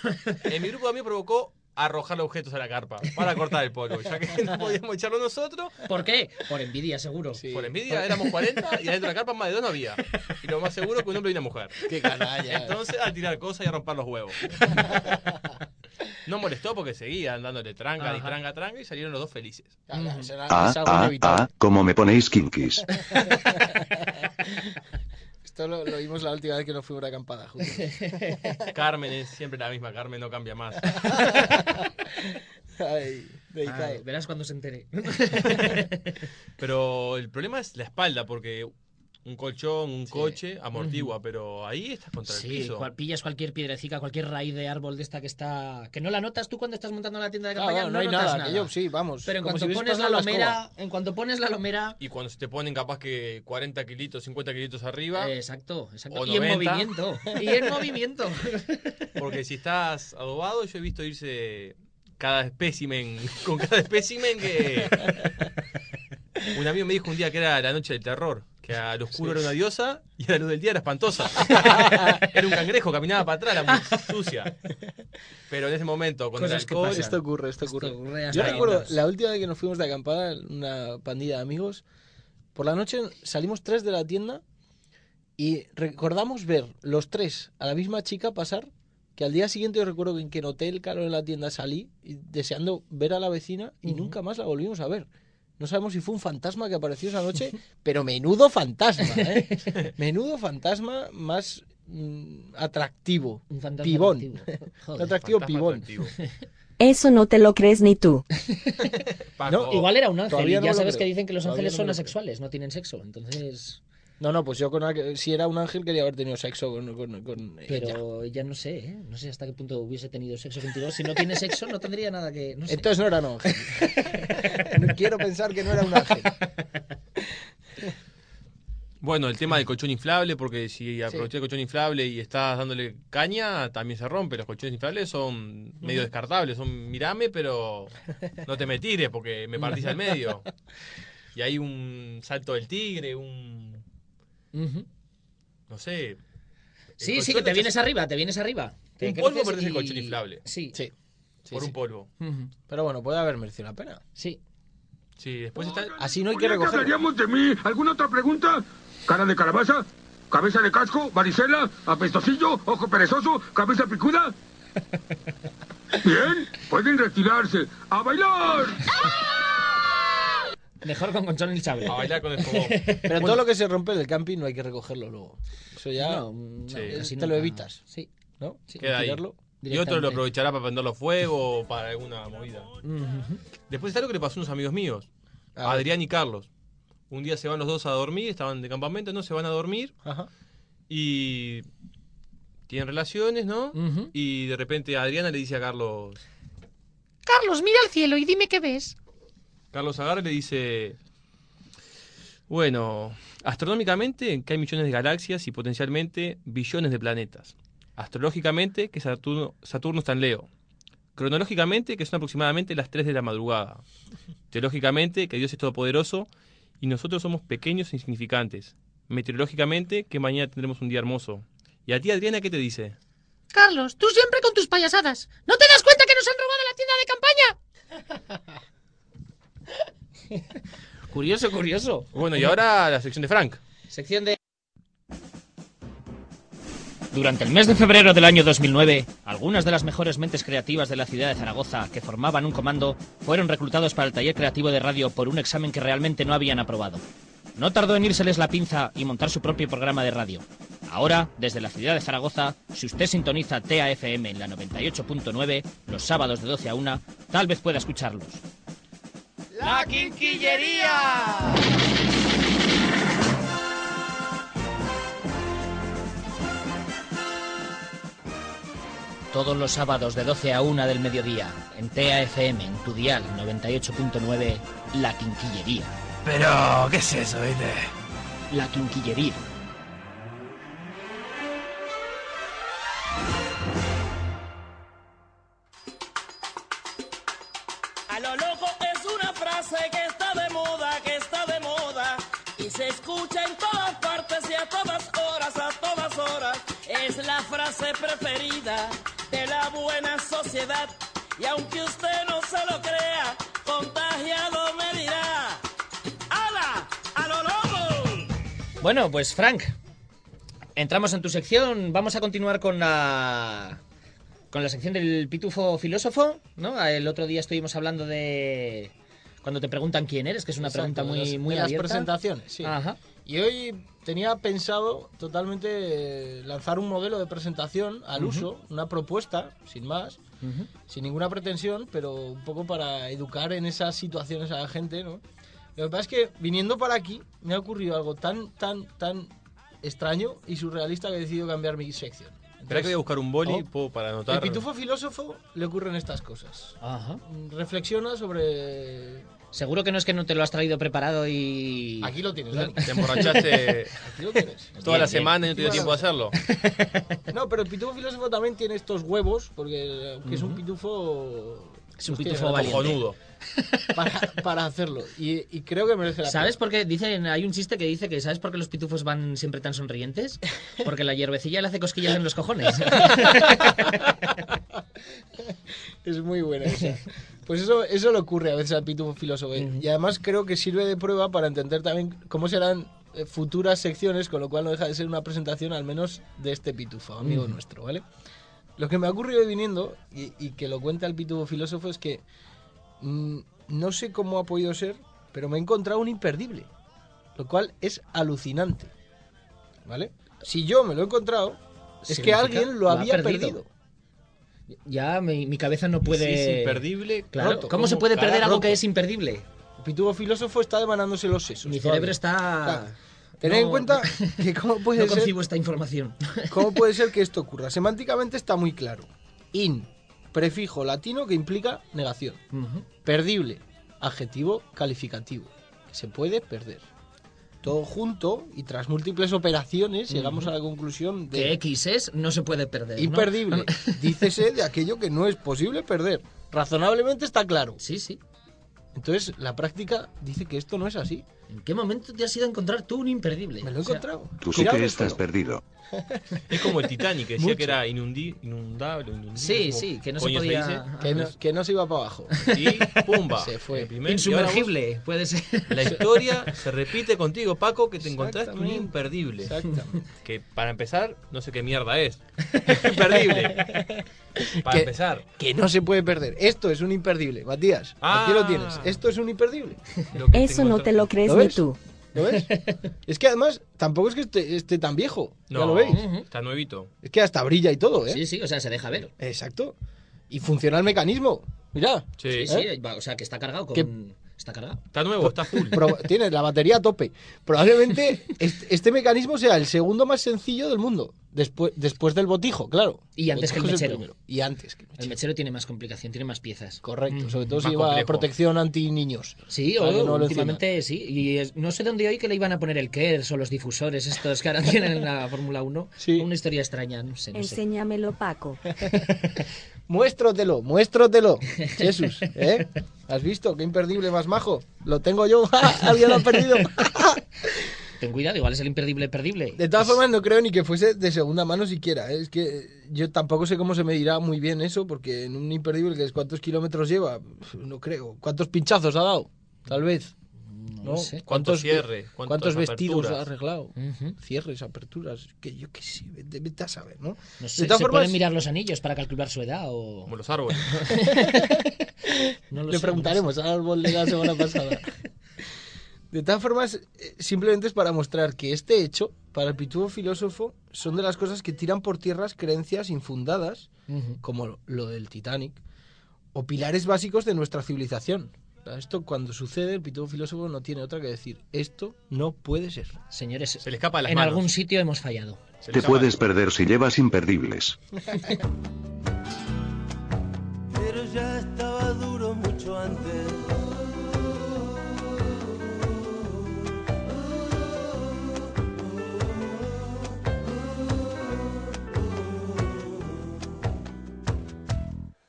En mi grupo de amigos provocó arrojar objetos a la carpa para cortar el polvo, ya que no podíamos echarlo nosotros. ¿Por qué? Por envidia, seguro. Por envidia éramos 40 y adentro de la carpa más de dos no había. Y lo más seguro que un hombre y una mujer. Qué canalla. Entonces a tirar cosas y a romper los huevos. No molestó porque seguían dándole tranga y Ajá. tranga, tranga y salieron los dos felices. Ah, ah, inevitable. ah, como me ponéis kinkis. Esto lo, lo vimos la última vez que nos fuimos de acampada juntos. Carmen es siempre la misma, Carmen no cambia más. Ay. Ay, verás cuando se entere. Pero el problema es la espalda, porque un colchón, un coche amortigua, pero ahí estás contra el piso. cual- pillas cualquier piedrecita, cualquier raíz de árbol de esta que está. que no la notas tú cuando estás montando la tienda de Claro, campaña. no hay notas nada, nada. aquello sí, vamos. Pero en como cuanto si pones la lomera, en cuanto pones la lomera. Y cuando se te ponen capaz que 40 kilitos, 50 kilitos arriba. Exacto, exacto. O Y en 90. movimiento. Y en movimiento. Porque si estás adobado, yo he visto irse cada espécimen, con cada espécimen que... Un amigo me dijo un día que era la noche del terror, que al oscuro Sí. era una diosa y a la luz del día era espantosa. era un cangrejo, caminaba para atrás, la muy sucia. Pero en ese momento, el Cosas que alcohol... Esto ocurre, esto ocurre. ocurre Yo recuerdo la última vez que nos fuimos de acampada, una pandilla de amigos, por la noche salimos tres de la tienda y recordamos ver los tres a la misma chica pasar, que al día siguiente yo recuerdo que en que noté el calor en la tienda salí y deseando ver a la vecina y nunca más la volvimos a ver. No sabemos si fue un fantasma que apareció esa noche, pero menudo fantasma, ¿eh? Menudo fantasma más mm, atractivo. Un fantasma pibón. atractivo. Un Joder. atractivo Fantasma pibón. atractivo. Eso no te lo crees ni tú. Paco, Igual era un ángel. Y no ya sabes creo. que dicen que los Todavía ángeles no son asexuales, no tienen sexo. Entonces. No, no, pues yo con si era un ángel quería haber tenido sexo con, con, con ella. Pero ya no sé, ¿eh? No sé hasta qué punto hubiese tenido sexo contigo. Si no tiene sexo, no tendría nada que. No sé. Entonces no era un ángel. No Quiero pensar que no era un ángel. Bueno, el tema del colchón inflable, porque si aprovechas el colchón inflable y estás dándole caña, también se rompe. Los colchones inflables son medio descartables, son mirame, pero no te me tires porque me partís al medio. Y hay un salto del tigre, un. No sé. El Sí, sí, que te vienes echas- arriba, te vienes arriba. Te Un polvo perdés el y- colchón inflable. Sí. Sí. por un polvo. Pero bueno, puede haber merecido la pena. Sí. Sí, después está. Así no hay que ¿Ponía recoger. hablaríamos de mí? ¿Alguna otra pregunta? ¿Cara de calabaza? ¿Cabeza de casco? ¿Varicela? ¿Apestosillo? ¿Ojo perezoso? ¿Cabeza picuda? Bien, pueden retirarse. ¡A bailar! Mejor con colchón hinchable. A bailar con el fogón. Pero todo lo que se rompe del camping no hay que recogerlo luego. Eso ya No, no, Sí. te lo evitas, Sí. ¿no? Queda ahí. Y otro lo aprovechará para prenderlo fuego o para alguna movida. Después está algo que le pasó a unos amigos míos, A. Adrián y Carlos. Un día se van los dos a dormir, estaban de campamento, no se van a dormir Ajá. y tienen relaciones, ¿no? Y de repente Adriana le dice a Carlos, Carlos, mira al cielo y dime qué ves. Carlos agarra y le dice, bueno, astronómicamente que hay millones de galaxias y potencialmente billones de planetas. Astrológicamente que Saturno, Saturno está en Leo. Cronológicamente que son aproximadamente las 3 de la madrugada. Teológicamente que Dios es todopoderoso y nosotros somos pequeños e insignificantes. Meteorológicamente que mañana tendremos un día hermoso. ¿Y a ti, Adriana, qué te dice? Carlos, tú siempre con tus payasadas. ¿No te das cuenta que nos han robado la tienda de campaña? Curioso, curioso. Bueno, y ahora la sección de Frank. Sección de... Durante el mes de febrero del año 2009, algunas de las mejores mentes creativas de la ciudad de Zaragoza, que formaban un comando, fueron reclutados para el taller creativo de radio por un examen que realmente no habían aprobado. No tardó en írseles la pinza y montar su propio programa de radio. Ahora, desde la ciudad de Zaragoza, si usted sintoniza TAFM en la 98.9, los sábados de 12 a 1, tal vez pueda escucharlos. ¡La Quinquillería! Todos los sábados de 12 a 1 del mediodía, en TAFM, en tu dial 98.9, La Quinquillería. Pero, ¿qué es eso, viste? La Quinquillería. Frase preferida de la buena sociedad. Y aunque usted no se lo crea, contagiado me dirá. ¡Hala! ¡A lo loco! Bueno, pues Frank, entramos en tu sección. Vamos a continuar con la con la sección del pitufo filósofo, ¿no? El otro día estuvimos hablando de cuando te preguntan quién eres, que es una Exacto, pregunta muy muy de las abierta. presentaciones, sí. Ajá. Y hoy tenía pensado totalmente eh, lanzar un modelo de presentación al Ujú. uso, una propuesta, sin más, Ujú. sin ninguna pretensión, pero un poco para educar en esas situaciones a la gente, ¿no? Lo que pasa es que viniendo para aquí me ha ocurrido algo tan, tan, tan extraño y surrealista que he decidido cambiar mi sección. Espera que voy a buscar un boli Oh. para El anotar. pitufo filósofo le ocurren estas cosas. Ajá. Reflexiona sobre... Seguro que no es que no te lo has traído preparado y Aquí lo tienes, Dani. Te emborrachaste Aquí lo tienes. toda la semana y no te dio tiempo de hacerlo. No, pero el pitufo filósofo también tiene estos huevos, porque aunque es un pitufo... Es un pitufo valiente. Para, para hacerlo. Y, y creo que merece la ¿Sabes por qué? Dicen, hay un chiste que dice que ¿sabes por qué los pitufos van siempre tan sonrientes? Porque la hierbecilla le hace cosquillas en los cojones. pena. Es muy buena esa. Pues eso, eso le ocurre a veces al pitufo filósofo. ¿eh? Y además creo que sirve de prueba para entender también cómo serán eh, futuras secciones, con lo cual no deja de ser una presentación al menos de este pitufo, amigo Ujú. nuestro, ¿vale? Lo que me ha ocurrido hoy viniendo, y, y que lo cuenta el pitufo filósofo, es que mm, no sé cómo ha podido ser, pero me he encontrado un imperdible, lo cual es alucinante, ¿vale? Si yo me lo he encontrado, es que alguien lo lo ha había perdido. perdido. ya mi, mi cabeza no puede... Si es imperdible, Claro, roto, ¿Cómo se puede perder algo que es imperdible? El pitufo filósofo está demanándose los sesos. Mi todavía. cerebro está... Tened en No- cuenta que cómo puede no ser... concibo esta información. ¿Cómo puede ser que esto ocurra? Semánticamente está muy claro. In, prefijo latino que implica negación. Perdible, adjetivo calificativo. que Se puede perder. Todo junto y tras múltiples operaciones llegamos a la conclusión de Que X es, no se puede perder. ¿no? imperdible. Dícese de aquello que no es posible perder. Razonablemente está claro. Sí, sí. Entonces, la práctica dice que esto no es así. ¿En qué momento te has ido a encontrar tú un imperdible? Me lo he O sea, encontrado. Tú sí que estás perdido. Es como el Titanic, que decía Mucho. que era inundi, inundable. inundible, Sí, como sí, que no se podía- dice. Que no, que no se iba para abajo. Y pumba. Se fue. Primer- Insumergible, puede ser. vos- La historia se repite contigo, Paco, que te encontraste un imperdible. Exactamente. Que para empezar, no sé qué mierda es. imperdible. Para Que- empezar. Que no se puede perder. Esto es un imperdible. Matías, aquí Ah. lo tienes. Esto es un imperdible. Eso no te lo crees ¿Lo ni tú. ¿Lo ves? es que además tampoco es que esté, esté tan viejo. No, Ya lo veis. está nuevito. Es que hasta brilla y todo, ¿eh? Sí, sí, o sea, se deja ver. Exacto. Y funciona el mecanismo. Mira. Sí. Sí, ¿Eh? sí, o sea, que está cargado con... Que- Está cargado. Está nuevo, está full. Pro- tiene la batería a tope. Probablemente este, este mecanismo sea el segundo más sencillo del mundo. Después, después del botijo, claro. Y antes que el mechero. Y antes que el El mechero. mechero tiene más complicación, tiene más piezas. Correcto. Mm. Sobre todo Más si lleva complejo. protección anti niños. Sí, o que no lo últimamente sí. Y es- no sé dónde hoy que le iban a poner el KERS o los difusores estos que ahora tienen en la Fórmula 1. Sí. Una historia extraña, no sé, no sé. Enséñamelo, Paco. Muéstrotelo, muéstrotelo. Jesús, ¿eh? ¿Has visto? Qué imperdible más majo. Lo tengo yo. Alguien lo ha perdido. Ten cuidado, igual es el imperdible perdible. De todas formas, no creo ni que fuese de segunda mano siquiera. ¿eh? Es que yo tampoco sé cómo se medirá muy bien eso, porque en un imperdible que es cuántos kilómetros lleva, no creo. ¿Cuántos pinchazos ha dado? Tal vez. No sé. ¿Cuántos cierres? ¿Cuántos ¿Cuántas vestidos ha arreglado? Cierres, aperturas, que yo qué sé, vete, vete a saber, ¿no? No sé, de todas ¿se formas, pueden mirar los anillos para calcular su edad o...? Como los árboles. No lo le sé, preguntaremos al árbol de la semana pasada. De todas formas, eh, simplemente es para mostrar que este hecho, para el pitufo filósofo, son de las cosas que tiran por tierras creencias infundadas, sé. Ujú. como lo del Titanic, o pilares básicos de nuestra civilización. Esto cuando sucede, el pitufo filósofo no tiene otra que decir, esto no puede ser. Señores, Se le escapa de las en manos. algún sitio hemos fallado. Se Te puedes perder si llevas imperdibles. Pero ya estaba duro mucho antes.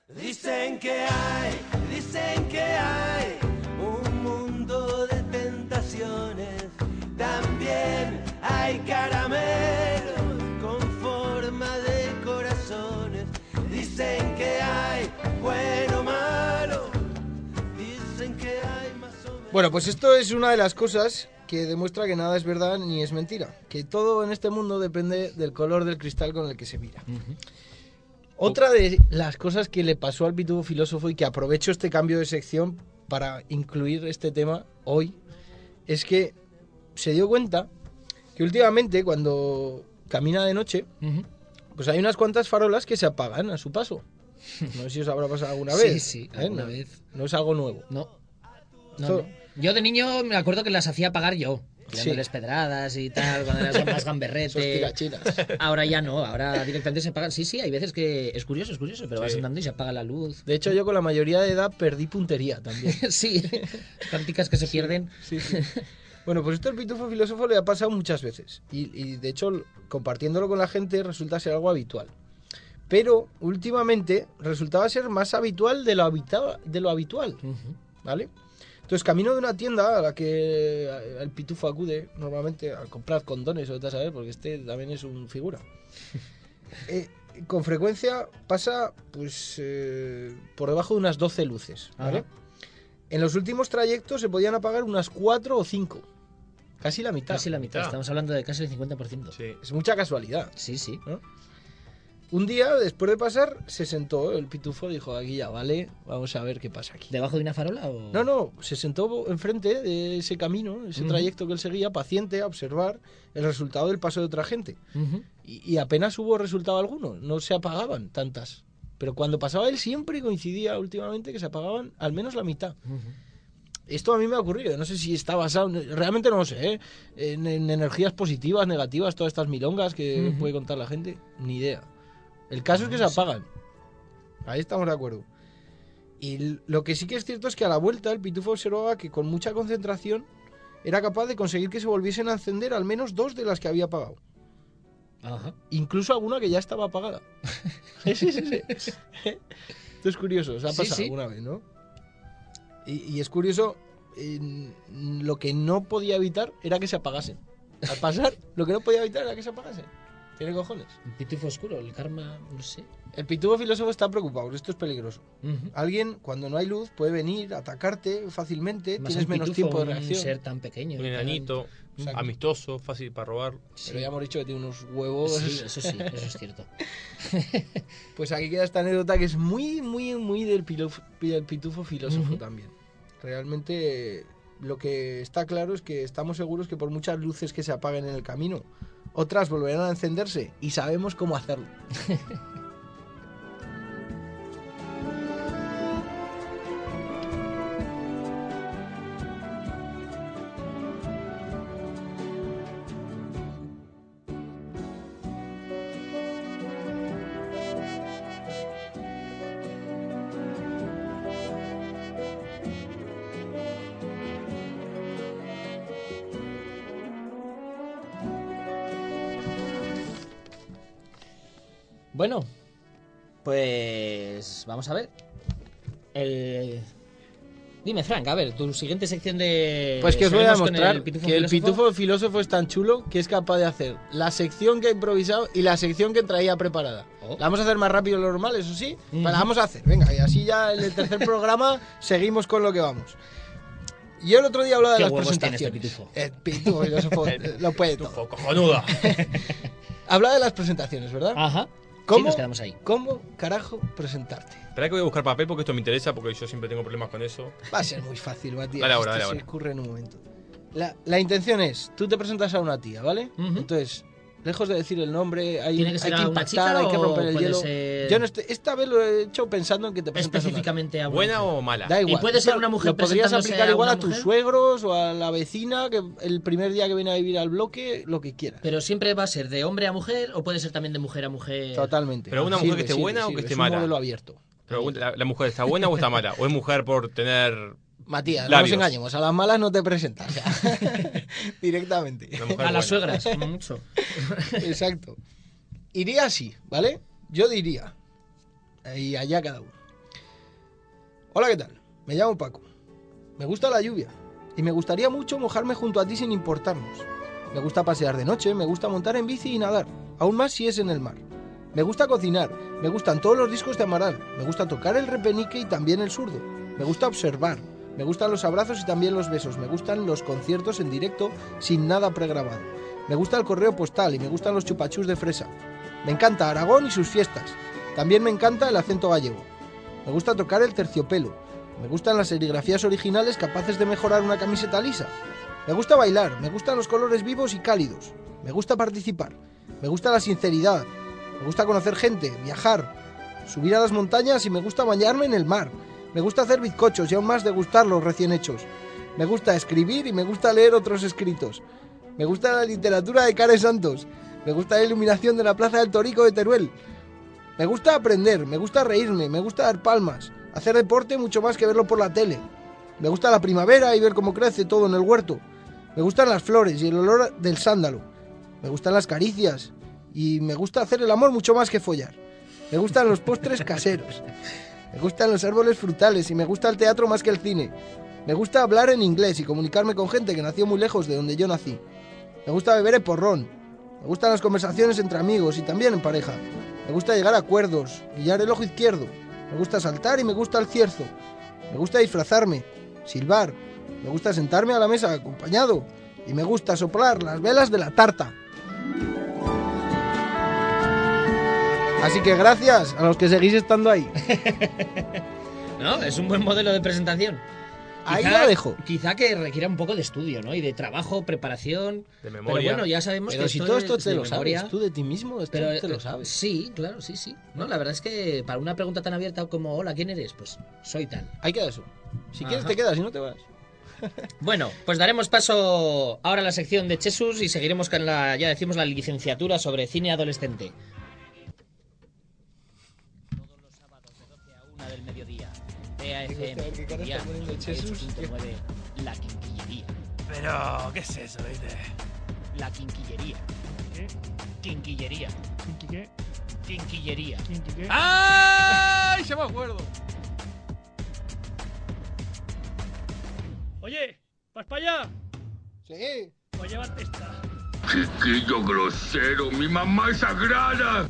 Dicen que hay, Bueno, pues esto es una de las cosas que demuestra que nada es verdad ni es mentira. Que todo en este mundo depende del color del cristal con el que se mira. Otra de las cosas que le pasó al pitufo filósofo y que aprovecho este cambio de sección para incluir este tema hoy es que se dio cuenta que últimamente cuando camina de noche, pues hay unas cuantas farolas que se apagan a su paso. No sé si os habrá pasado alguna Sí, vez. sí, ¿eh? alguna no, vez. no es algo nuevo. No. No, Esto- no. Yo de niño me acuerdo que las hacía pagar yo. Tirándoles pedradas y tal, cuando eras más gamberrete. Ahora ya no, ahora directamente se pagan. Sí, sí, hay veces que es curioso, es curioso, pero vas Sí. andando y se apaga la luz. De hecho, yo con la mayoría de edad perdí puntería también. sí, prácticas que se pierden. Sí, sí. Bueno, pues esto el pitufo filósofo le ha pasado muchas veces. Y, y, de hecho, compartiéndolo con la gente resulta ser algo habitual. Pero últimamente resultaba ser más habitual de lo, habita- de lo habitual. ¿Vale? Entonces, camino de una tienda a la que el pitufo acude normalmente a comprar condones o a saber, porque este también es un figura. Eh, con frecuencia pasa pues eh, por debajo de unas 12 luces. ¿vale? Ajá. En los últimos trayectos se podían apagar unas 4 o 5. Casi la mitad. Casi la mitad, estamos hablando de casi el 50%. Sí. Es mucha casualidad. Sí, sí. Un día, después de pasar, se sentó el pitufo y dijo, aquí ya vale, vamos a ver qué pasa aquí. ¿Debajo de una farola o...? No, no, se sentó enfrente de ese camino, ese trayecto que él seguía, paciente, a observar el resultado del paso de otra gente. Y, y apenas hubo resultado alguno, no se apagaban tantas. Pero cuando pasaba él siempre coincidía últimamente que se apagaban al menos la mitad. Esto a mí me ha ocurrido, no sé si está basado, realmente no lo sé, ¿eh? en, en energías positivas, negativas, todas estas milongas que puede contar la gente, ni idea. El caso es que se sé. apagan. Ahí estamos de acuerdo. Y lo que sí que es cierto es que a la vuelta el pitufo observaba que con mucha concentración era capaz de conseguir que se volviesen a encender al menos dos de las que había apagado. Ajá. Incluso alguna que ya estaba apagada. sí, sí, sí. Esto es curioso, os ha pasado sí. alguna vez, ¿no? Y, y es curioso, lo que no podía evitar era que se apagasen. Al pasar, lo que no podía evitar era que se apagasen. Tiene cojones. Un pitufo oscuro, el karma, no sé. El pitufo filósofo está preocupado, esto es peligroso. Alguien, cuando no hay luz, puede venir, atacarte fácilmente, Más tienes un menos tiempo de un reacción. ser tan pequeño. Un enanito, amistoso, fácil para robar. Pero ya hemos dicho que tiene unos huevos. Sí, eso sí, eso es cierto. Pues aquí queda esta anécdota que es muy, muy, muy del, pilof- del pitufo filósofo también. Realmente lo que está claro es que estamos seguros que por muchas luces que se apaguen en el camino, otras volverán a encenderse y sabemos cómo hacerlo. Bueno, pues vamos a ver. El... Dime, Frank, a ver, tu siguiente sección de... Pues que os voy a ¿seguimos con mostrar el pitufo que el pitufo filósofo es tan chulo que es capaz de hacer la sección que ha improvisado y la sección que traía preparada. Oh. La vamos a hacer más rápido de lo normal, eso sí, pero la vamos a hacer. Venga, y así ya en el tercer programa seguimos con lo que vamos. Yo el otro día hablaba de ¿Qué las este presentaciones. El pitufo filósofo lo puede todo. cojonuda. Hablaba de las presentaciones, ¿verdad? Ajá. ¿Cómo, Sí, nos quedamos ahí. ¿Cómo carajo presentarte? Espera que voy a buscar papel porque esto me interesa porque yo siempre tengo problemas con eso. Va a ser muy fácil, Matías. Dale ahora, dale se ahora. ocurre en un momento. La, la intención es, tú te presentas a una tía, ¿vale? Entonces, lejos de decir el nombre, hay, ¿Tiene que hay ser que a una impactar, chica hay que o romper el puede hielo. ser- Yo no estoy- esta vez lo he hecho pensando en que te Específicamente a ¿Buena o mala? Da igual. ¿Y puede ser una mujer Lo podrías aplicar a igual a tus mujer? suegros o a la vecina que el primer día que viene a vivir al bloque, lo que quieras. Pero siempre va a ser de hombre a mujer o puede ser también de mujer a mujer. Totalmente. Pero una mujer Sirve, que esté sirve, buena o que esté Es un mala. modelo abierto. Pero la, la mujer está buena o está mala. O es mujer por tener. Matías, no nos engañemos, a las malas no te presentas. o sea, directamente. A las suegras, como mucho. Exacto. Iría así, ¿vale? Yo diría. Y allá cada uno. Hola, ¿qué tal? Me llamo Paco. Me gusta la lluvia. Y me gustaría mucho mojarme junto a ti sin importarnos. Me gusta pasear de noche, me gusta montar en bici y nadar. Aún más si es en el mar. Me gusta cocinar. Me gustan todos los discos de Amaral. Me gusta tocar el repenique y también el zurdo. Me gusta observar. Me gustan los abrazos y también los besos. Me gustan los conciertos en directo sin nada pregrabado. Me gusta el correo postal y me gustan los chupachus de fresa. Me encanta Aragón y sus fiestas. También me encanta el acento gallego. Me gusta tocar el terciopelo. Me gustan las serigrafías originales capaces de mejorar una camiseta lisa. Me gusta bailar, me gustan los colores vivos y cálidos. Me gusta participar. Me gusta la sinceridad. Me gusta conocer gente, viajar, subir a las montañas y me gusta bañarme en el mar. Me gusta hacer bizcochos y aún más degustarlos recién hechos. Me gusta escribir y me gusta leer otros escritos. Me gusta la literatura de Care Santos. Me gusta la iluminación de la Plaza del Torico de Teruel. Me gusta aprender, me gusta reírme, me gusta dar palmas, hacer deporte mucho más que verlo por la tele. Me gusta la primavera y ver cómo crece todo en el huerto. Me gustan las flores y el olor del sándalo. Me gustan las caricias y me gusta hacer el amor mucho más que follar. Me gustan los postres caseros. Me gustan los árboles frutales y me gusta el teatro más que el cine. Me gusta hablar en inglés y comunicarme con gente que nació muy lejos de donde yo nací. Me gusta beber el porrón. Me gustan las conversaciones entre amigos y también en pareja. Me gusta llegar a acuerdos, guiar el ojo izquierdo. Me gusta saltar y me gusta el cierzo. Me gusta disfrazarme, silbar. Me gusta sentarme a la mesa acompañado. Y me gusta soplar las velas de la tarta. Así que gracias a los que seguís estando ahí. ¿No? Es un buen modelo de presentación. Ahí la dejo. Quizá que requiera un poco de estudio, ¿no? Y de trabajo, preparación. De Pero memoria. bueno, ya sabemos Pero que si esto todo es esto te de lo memoria. sabes, tú de ti mismo, esto Pero te lo eh, sabes. Sí, claro, sí, sí. No, la verdad es que para una pregunta tan abierta como hola, ¿quién eres? Pues soy tal. Ahí queda eso. Si quieres te quedas, si no te vas. Bueno, pues daremos paso ahora a la sección de Chesus y seguiremos con la, ya decimos, la licenciatura sobre cine adolescente. Todos los sábados de 12 a 1 del mediodía. TAFM, ¿Qué cara día está poniendo Chesus? 98.9, La Quinquillería. Pero, ¿qué es eso, viste? La Quinquillería. ¿Qué? Quinquillería. ¿Kinky qué? Quinquillería. ¡Ay! Ya me acuerdo. Oye, ¿vas para allá? Sí. Pues llévate esta. Chiquillo grosero, mi mamá es sagrada.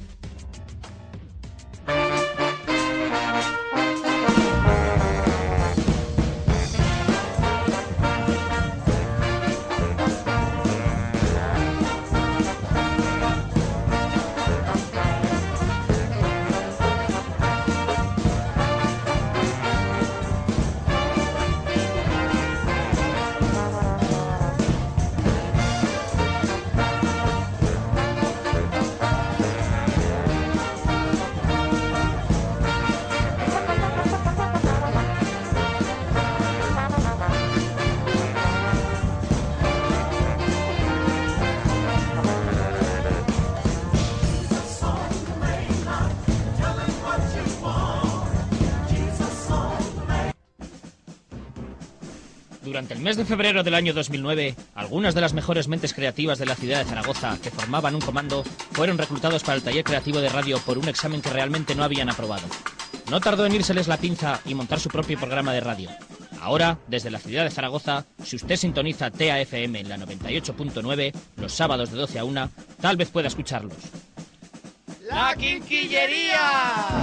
Mes de febrero del año 2009, algunas de las mejores mentes creativas de la ciudad de Zaragoza, que formaban un comando, fueron reclutados para el taller creativo de radio por un examen que realmente no habían aprobado. No tardó en írseles la pinza y montar su propio programa de radio. Ahora, desde la ciudad de Zaragoza, si usted sintoniza TAFM en la 98.9, los sábados de 12 a 1, tal vez pueda escucharlos. ¡La Quinquillería!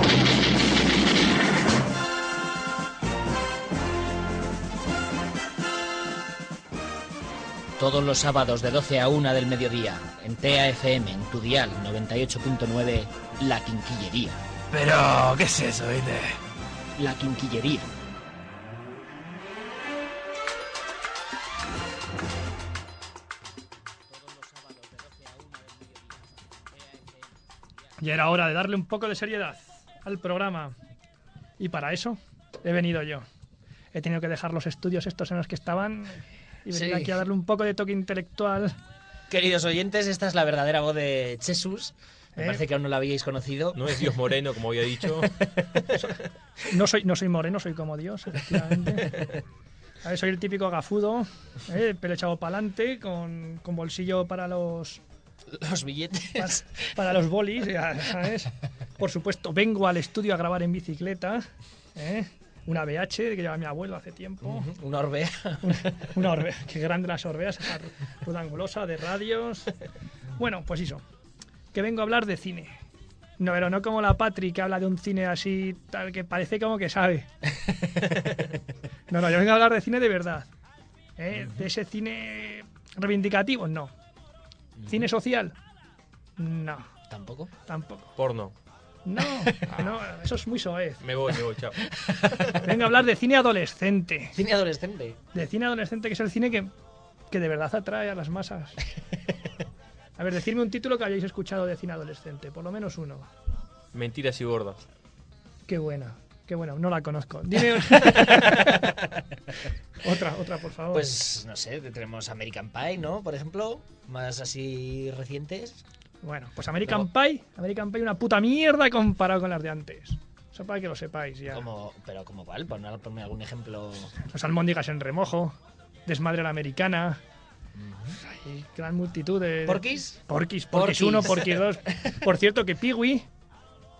Todos los sábados de 12 a 1 del mediodía, en TAFM, en tu dial 98.9, La Quinquillería. Pero, ¿qué es eso, viste? La Quinquillería. Ya era hora de darle un poco de seriedad al programa. Y para eso he venido yo. He tenido que dejar los estudios estos en los que estaban y venir Sí. aquí a darle un poco de toque intelectual. Queridos oyentes, esta es la verdadera voz de Jesús. Me ¿Eh? parece que aún no la habíais conocido. No es Dios Moreno, como había dicho. No soy, no soy moreno, soy como Dios, efectivamente. A ver, soy el típico gafudo, ¿eh? pelo echado para adelante, con, con bolsillo para los, Los billetes. para, para los bolis, ya ¿sabes? Por supuesto, vengo al estudio a grabar en bicicleta. ¿eh? Una BH que lleva mi abuelo hace tiempo. Una orbea. Una orbea. Qué grande las orbeas, esa rueda angulosa de radios. Bueno, pues eso. Que vengo a hablar de cine. No, pero no como la Patri que habla de un cine así, tal que parece como que sabe. No, no, yo vengo a hablar de cine de verdad. ¿eh? De ese cine reivindicativo, no. ¿Cine social? No. ¿Tampoco? Tampoco. Porno. No, no, eso es muy soez. Me voy, me voy, chao. Vengo a hablar de cine adolescente. Cine adolescente. De cine adolescente, que es el cine que, que de verdad atrae a las masas. A ver, decidme un título que hayáis escuchado de cine adolescente, por lo menos uno. Mentiras y gordas. Qué buena, qué buena, no la conozco. Dime otra, otra, por favor. Pues no sé, tenemos American Pie, ¿no? Por ejemplo, más así recientes. Bueno, pues American Pie, American Pie una puta mierda comparado con las de antes. Eso para que lo sepáis ya. Como, pero como cuál, ponme, ponme algún ejemplo. Los almóndigas en remojo, Desmadre a la americana. Hay gran multitud de... ¿Porquis? Porquis, Porquis Porquis. 1, Porquis 2. Por cierto, que Peewee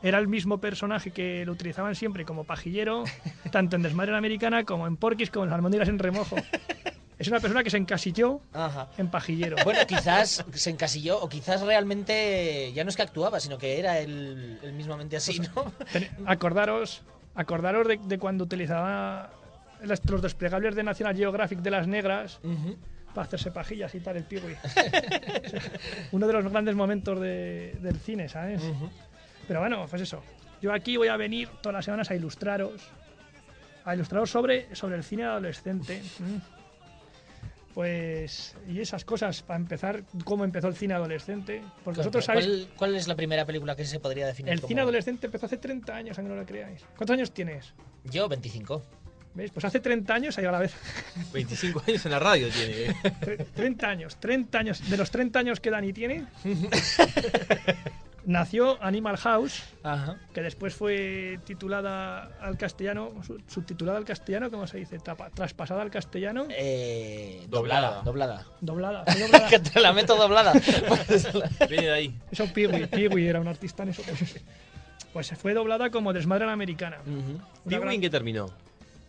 era el mismo personaje que lo utilizaban siempre como pajillero, tanto en Desmadre a la americana como en Porquis, como en las almóndigas en remojo. Es una persona que se encasilló Ajá. en pajillero. Bueno, quizás se encasilló, o quizás realmente ya no es que actuaba, sino que era el, el mismamente así, ¿no? Ten- Acordaros, acordaros de, de cuando utilizaba los desplegables de National Geographic de las negras para hacerse pajillas y tal, el Peewee. Uno de los grandes momentos de- del cine, ¿sabes? Pero bueno, pues eso. Yo aquí voy a venir todas las semanas a ilustraros. A ilustraros sobre, sobre el cine adolescente. Pues, y esas cosas, para empezar, cómo empezó el cine adolescente. Porque vosotros ¿Cuál, sabéis, cuál es la primera película que se podría definir el como- cine adolescente empezó hace 30 años, aunque no lo creáis. ¿Cuántos años tienes? Yo, 25. ¿Ves? Pues hace 30 años, ahí a la vez. 25 años en la radio tiene. ¿eh? Tre- 30 años, 30 años. De los 30 años que Dani tiene, nació Animal House, que después fue titulada al castellano, su- subtitulada al castellano, ¿cómo se dice? Tapa- traspasada al castellano. Eh, doblada, doblada. Doblada. que te la meto doblada. Viene de ahí. Eso Peewee, Peewee era un artista en eso. Pues, se fue doblada como Desmadre a la Americana. ¿Piwi gran- en qué terminó?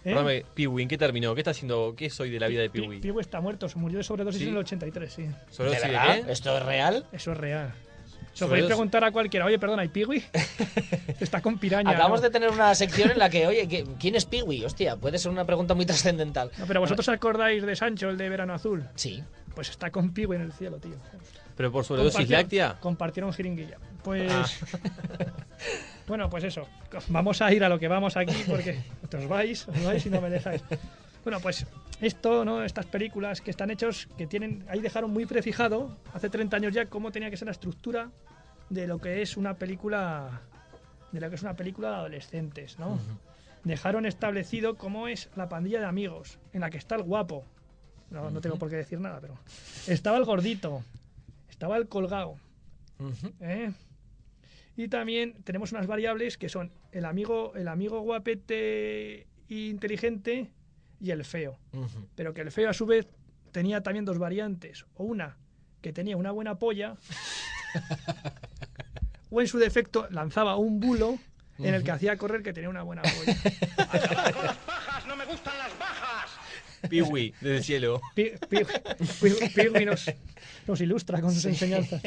¿Eh? Piwi, ¿en qué terminó? ¿Qué está haciendo? ¿Qué soy de la vida de Pi- Piwi? Peewee está muerto, se murió de sobredosis ¿Sí? en el 83, sí. ¿Sobredosis ¿De de verdad? qué? ¿Esto es real? Eso es real. Se lo podéis preguntar a cualquiera. Oye, perdona, ¿y Peewee? Está con piraña. Acabamos ¿no? de tener una sección en la que, oye, ¿qué- ¿quién es Piwi? Hostia, puede ser una pregunta muy trascendental. No, pero vosotros acordáis de Sancho, el de Verano Azul. Sí. Pues está con Peewee en el cielo, tío. ¿Pero por sobredosis láctea? Compartieron jeringuilla. Pues. Ah. bueno, pues eso. Vamos a ir a lo que vamos aquí porque os vais, os vais y no me dejáis. Bueno, pues esto, ¿no? Estas películas que están hechos, que tienen. Ahí dejaron muy prefijado, hace 30 años ya, cómo tenía que ser la estructura de lo que es una película. De lo que es una película de adolescentes, ¿no? Dejaron establecido cómo es la pandilla de amigos, en la que está el guapo. No, no tengo por qué decir nada, pero. Estaba el gordito, estaba el colgado. ¿eh? Y también tenemos unas variables que son el amigo, el amigo guapete e inteligente y el feo. Pero que el feo a su vez tenía también dos variantes. O una que tenía una buena polla. o en su defecto lanzaba un bulo en el que hacía correr que tenía una buena polla. ¡No me gustan las bajas! Piwi, desde el cielo. Pi- Pi- Pi- Piwi nos, nos ilustra con sus enseñanzas.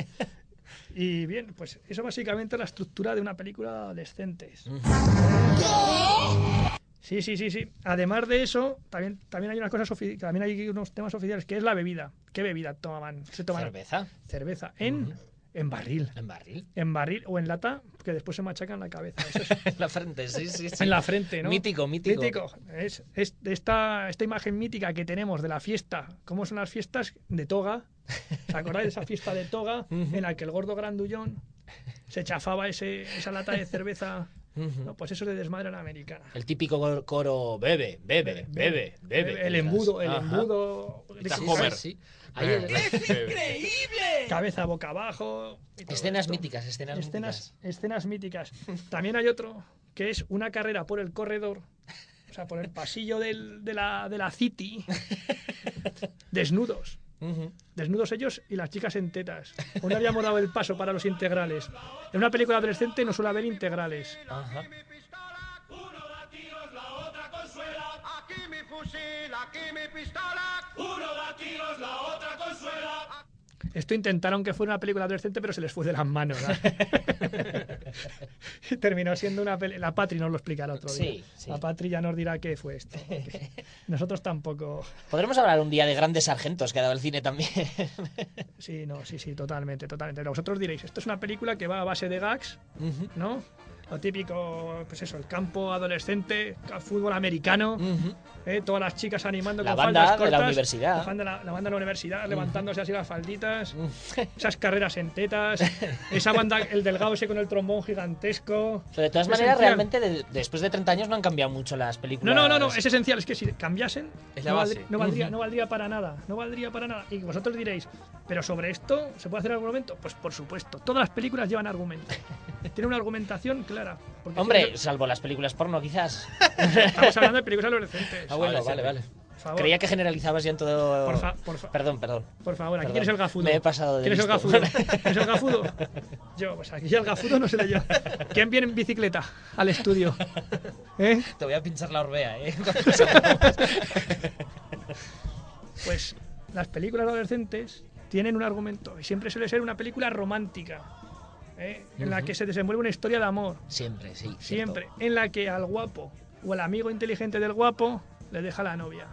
Y bien, pues eso básicamente es la estructura de una película de adolescentes. Sí, sí, sí, sí. Además de eso, también, también hay unas cosas también hay unos temas oficiales, que es la bebida. ¿Qué bebida tomaban? Se toman ¿Cerveza? cerveza en, en barril. ¿En barril? En barril o en lata, que después se machacan la cabeza. Eso es- En la frente, sí, sí, sí. en la frente, ¿no? Mítico, mítico. Es, es esta, esta imagen mítica que tenemos de la fiesta. ¿Cómo son las fiestas de toga? ¿Os acordáis de esa fiesta de toga en la que el gordo grandullón se chafaba ese, esa lata de cerveza? No, pues eso es de desmadre a la americana. El típico cor- coro bebe, bebe, bebe, bebe. El embudo, el Ajá. embudo. Está Sí, Homer. sí. Ahí el- Cabeza boca abajo. Escenas esto. míticas, escenas, escenas, escenas míticas. También hay otro que es una carrera por el corredor, o sea, por el pasillo del- de, la, de la City, desnudos. Desnudos ellos y las chicas en tetas. Aún no habíamos dado el paso para los integrales. En una película adolescente no suele haber integrales. Ajá. Aquí mi fusil, aquí mi pistola. Uno da tiros, la otra consuela. Esto intentaron que fuera una película adolescente, pero se les fue de las manos. Terminó siendo una peli... La Patri nos lo explicará otro día. Sí, sí. La Patri ya nos dirá qué fue esto. Nosotros tampoco... Podremos hablar un día de grandes sargentos que ha dado el cine también. Sí, no, sí, sí, totalmente, totalmente. Vosotros diréis, esto es una película que va a base de gags, ¿no? Lo típico, pues eso, el campo adolescente, fútbol americano, ¿eh? todas las chicas animando La con banda faldas de la cortas, universidad. La banda, la, la banda de la universidad, levantándose así las falditas, esas carreras en tetas, esa banda, el delgado ese con el trombón gigantesco. Pero de todas maneras, realmente, de- después de 30 años no han cambiado mucho las No, películas. no, no, no, es esencial, es que si cambiasen, Es la no, base. valdría, no, valdría, no valdría para nada, no valdría para nada. Y vosotros diréis, pero sobre esto, ¿se puede hacer argumento? Pues por supuesto, todas las películas llevan argumento. Tiene una argumentación clara. porque Hombre, si salvo las películas porno, quizás. estamos hablando de películas adolescentes. Ah, bueno, vale, vale. Creía que generalizabas ya en todo. Por fa- por fa- Perdón, perdón. Por favor, aquí tienes el gafudo. Me he pasado de ¿Quién es el gafudo? ¿Quién es el gafudo? Yo, pues aquí el gafudo no seré yo. ¿Quién viene en bicicleta al estudio? ¿Eh? Te voy a pinchar la orbea, ¿eh? Pues las películas adolescentes tienen un argumento y siempre suele ser una película romántica, ¿eh? en la que se desenvuelve una historia de amor. Siempre, sí. Siempre. En la que al guapo o al amigo inteligente del guapo le deja la novia.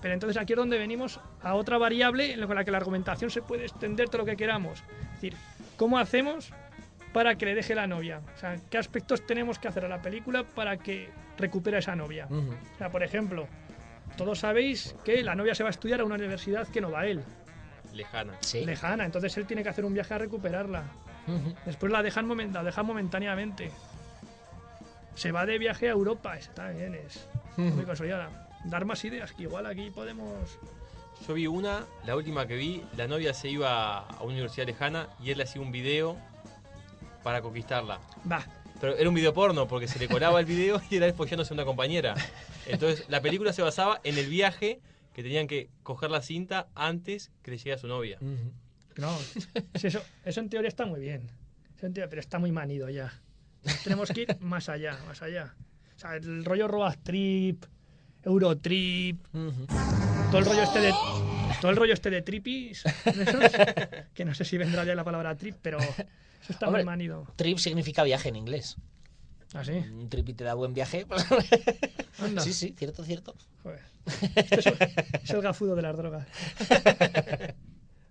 Pero entonces aquí es donde venimos a otra variable con la que la argumentación se puede extender todo lo que queramos. Es decir, ¿cómo hacemos para que le deje la novia? O sea, ¿qué aspectos tenemos que hacer a la película para que recupere a esa novia? O sea, por ejemplo, todos sabéis que la novia se va a estudiar a una universidad que no va él, Lejana. lejana, entonces él tiene que hacer un viaje a recuperarla. Después la dejan, momen- la dejan momentáneamente. Se va de viaje a Europa, eso también es. muy consolidada. Dar más ideas, que igual aquí podemos... Yo vi una, la última que vi, la novia se iba a una universidad lejana y él hacía un video para conquistarla. Va. Pero era un video porno porque se le colaba el video y era él follándose a una compañera. Entonces la película se basaba en el viaje que tenían que coger la cinta antes que le llegue a su novia. No, si eso, eso en teoría está muy bien. Teoría, pero está muy manido ya. Tenemos que ir más allá, más allá. O sea, el rollo road trip, Eurotrip, todo el rollo este de todo el rollo este de trippies, que no sé si vendrá ya la palabra trip, pero eso está Hombre, muy manido. Trip significa viaje en inglés. ¿Ah, sí? Un trip y te da buen viaje. pues- Anda. sí, sí, cierto, cierto. Joder. Este es, es el gafudo de las drogas.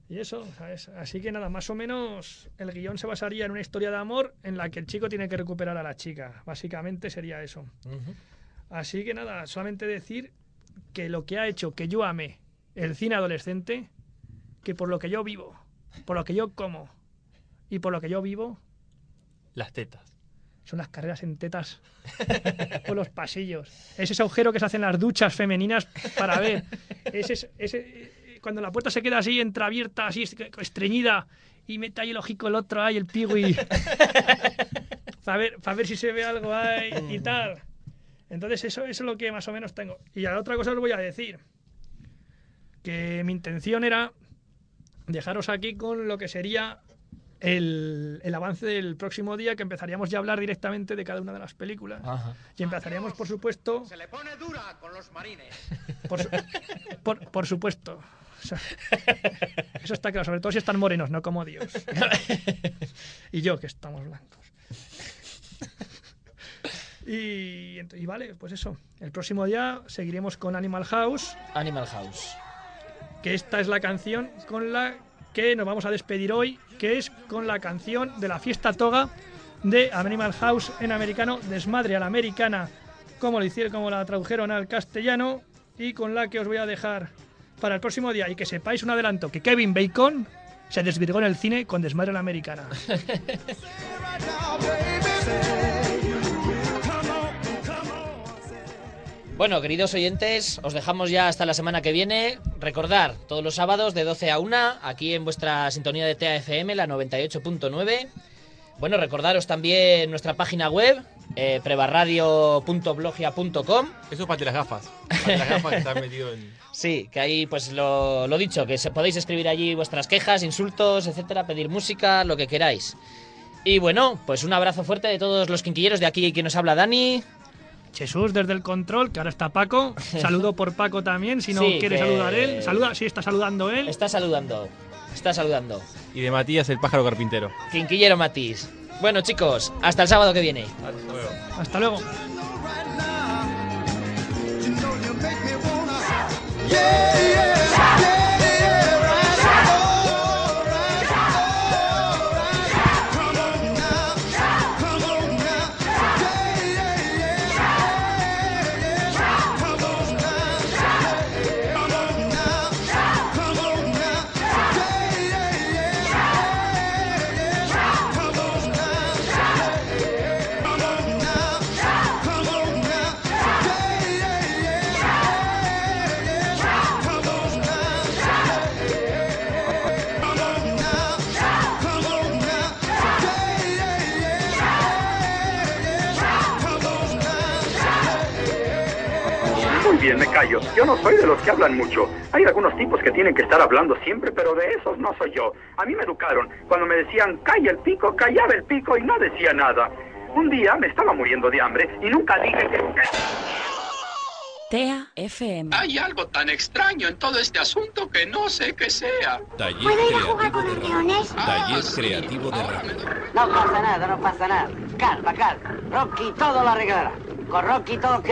Y eso, ¿sabes? Así que nada, más o menos el guion se basaría en una historia de amor en la que el chico tiene que recuperar a la chica. Básicamente sería eso. Así que nada, solamente decir que lo que ha hecho que yo ame el cine adolescente, que por lo que yo vivo, por lo que yo como y por lo que yo vivo, Las tetas. son las carreras en tetas por los pasillos. Es ese agujero que se hacen las duchas femeninas para ver. Es ese, ese- cuando la puerta se queda así entreabierta, así est- estreñida, y mete ahí el ojico el otro, ahí el pigui. para ver, para ver si se ve algo ahí y tal. Entonces eso, eso es lo que más o menos tengo. Y a la otra cosa os voy a decir. Que mi intención era dejaros aquí con lo que sería el, el avance del próximo día, que empezaríamos ya a hablar directamente de cada una de las películas. Y empezaríamos, por supuesto, Se le pone dura con los marines. por, su- por, por supuesto. O sea, eso está claro, sobre todo si están morenos, no como Dios. Y yo, que estamos blancos. Y vale, pues eso. El próximo día seguiremos con Animal House, Animal House. que esta es la canción con la que nos vamos a despedir hoy, que es con la canción de la fiesta toga de Animal House en americano, Desmadre a la americana, como lo hicieron, como la tradujeron al castellano, y con la que os voy a dejar para el próximo día. Y que sepáis un adelanto, que Kevin Bacon se desvirgó en el cine con Desmadre la americana. Bueno, queridos oyentes, os dejamos ya hasta la semana que viene. Recordar, todos los sábados de 12 a 1, aquí en vuestra sintonía de TAFM, la 98.9. Bueno, recordaros también nuestra página web, eh, prebarradio.blogia.com. Eso es para las gafas. Para las gafas que están metido en. Sí, que ahí, pues lo, lo dicho, que se, podéis escribir allí vuestras quejas, insultos, etcétera, pedir música, lo que queráis. Y bueno, pues un abrazo fuerte de todos los quinquilleros de aquí que nos habla Dani. Jesús desde el control, que ahora está Paco. Saludo por Paco también, si no Sí, quiere que- saludar él. Saluda, sí, está saludando él. Está saludando, está saludando. Y de Matías el pájaro carpintero. Quinquillero Matís. Bueno, chicos, hasta el sábado que viene. Hasta luego. Muy los que hablan mucho. Hay algunos tipos que tienen que estar hablando siempre, pero de esos no soy yo. A mí me educaron. Cuando me decían, calla el pico, callaba el pico y no decía nada. Un día me estaba muriendo de hambre y nunca dije que... TEA FM. Hay algo tan extraño en todo este asunto que no sé qué sea. Taller ¿Puedo ir a jugar con de los leones? Taller Ah, sí. creativo de radio. No pasa nada, no pasa nada. Calma, calma. Rocky todo lo arreglará. Con Rocky todo ok.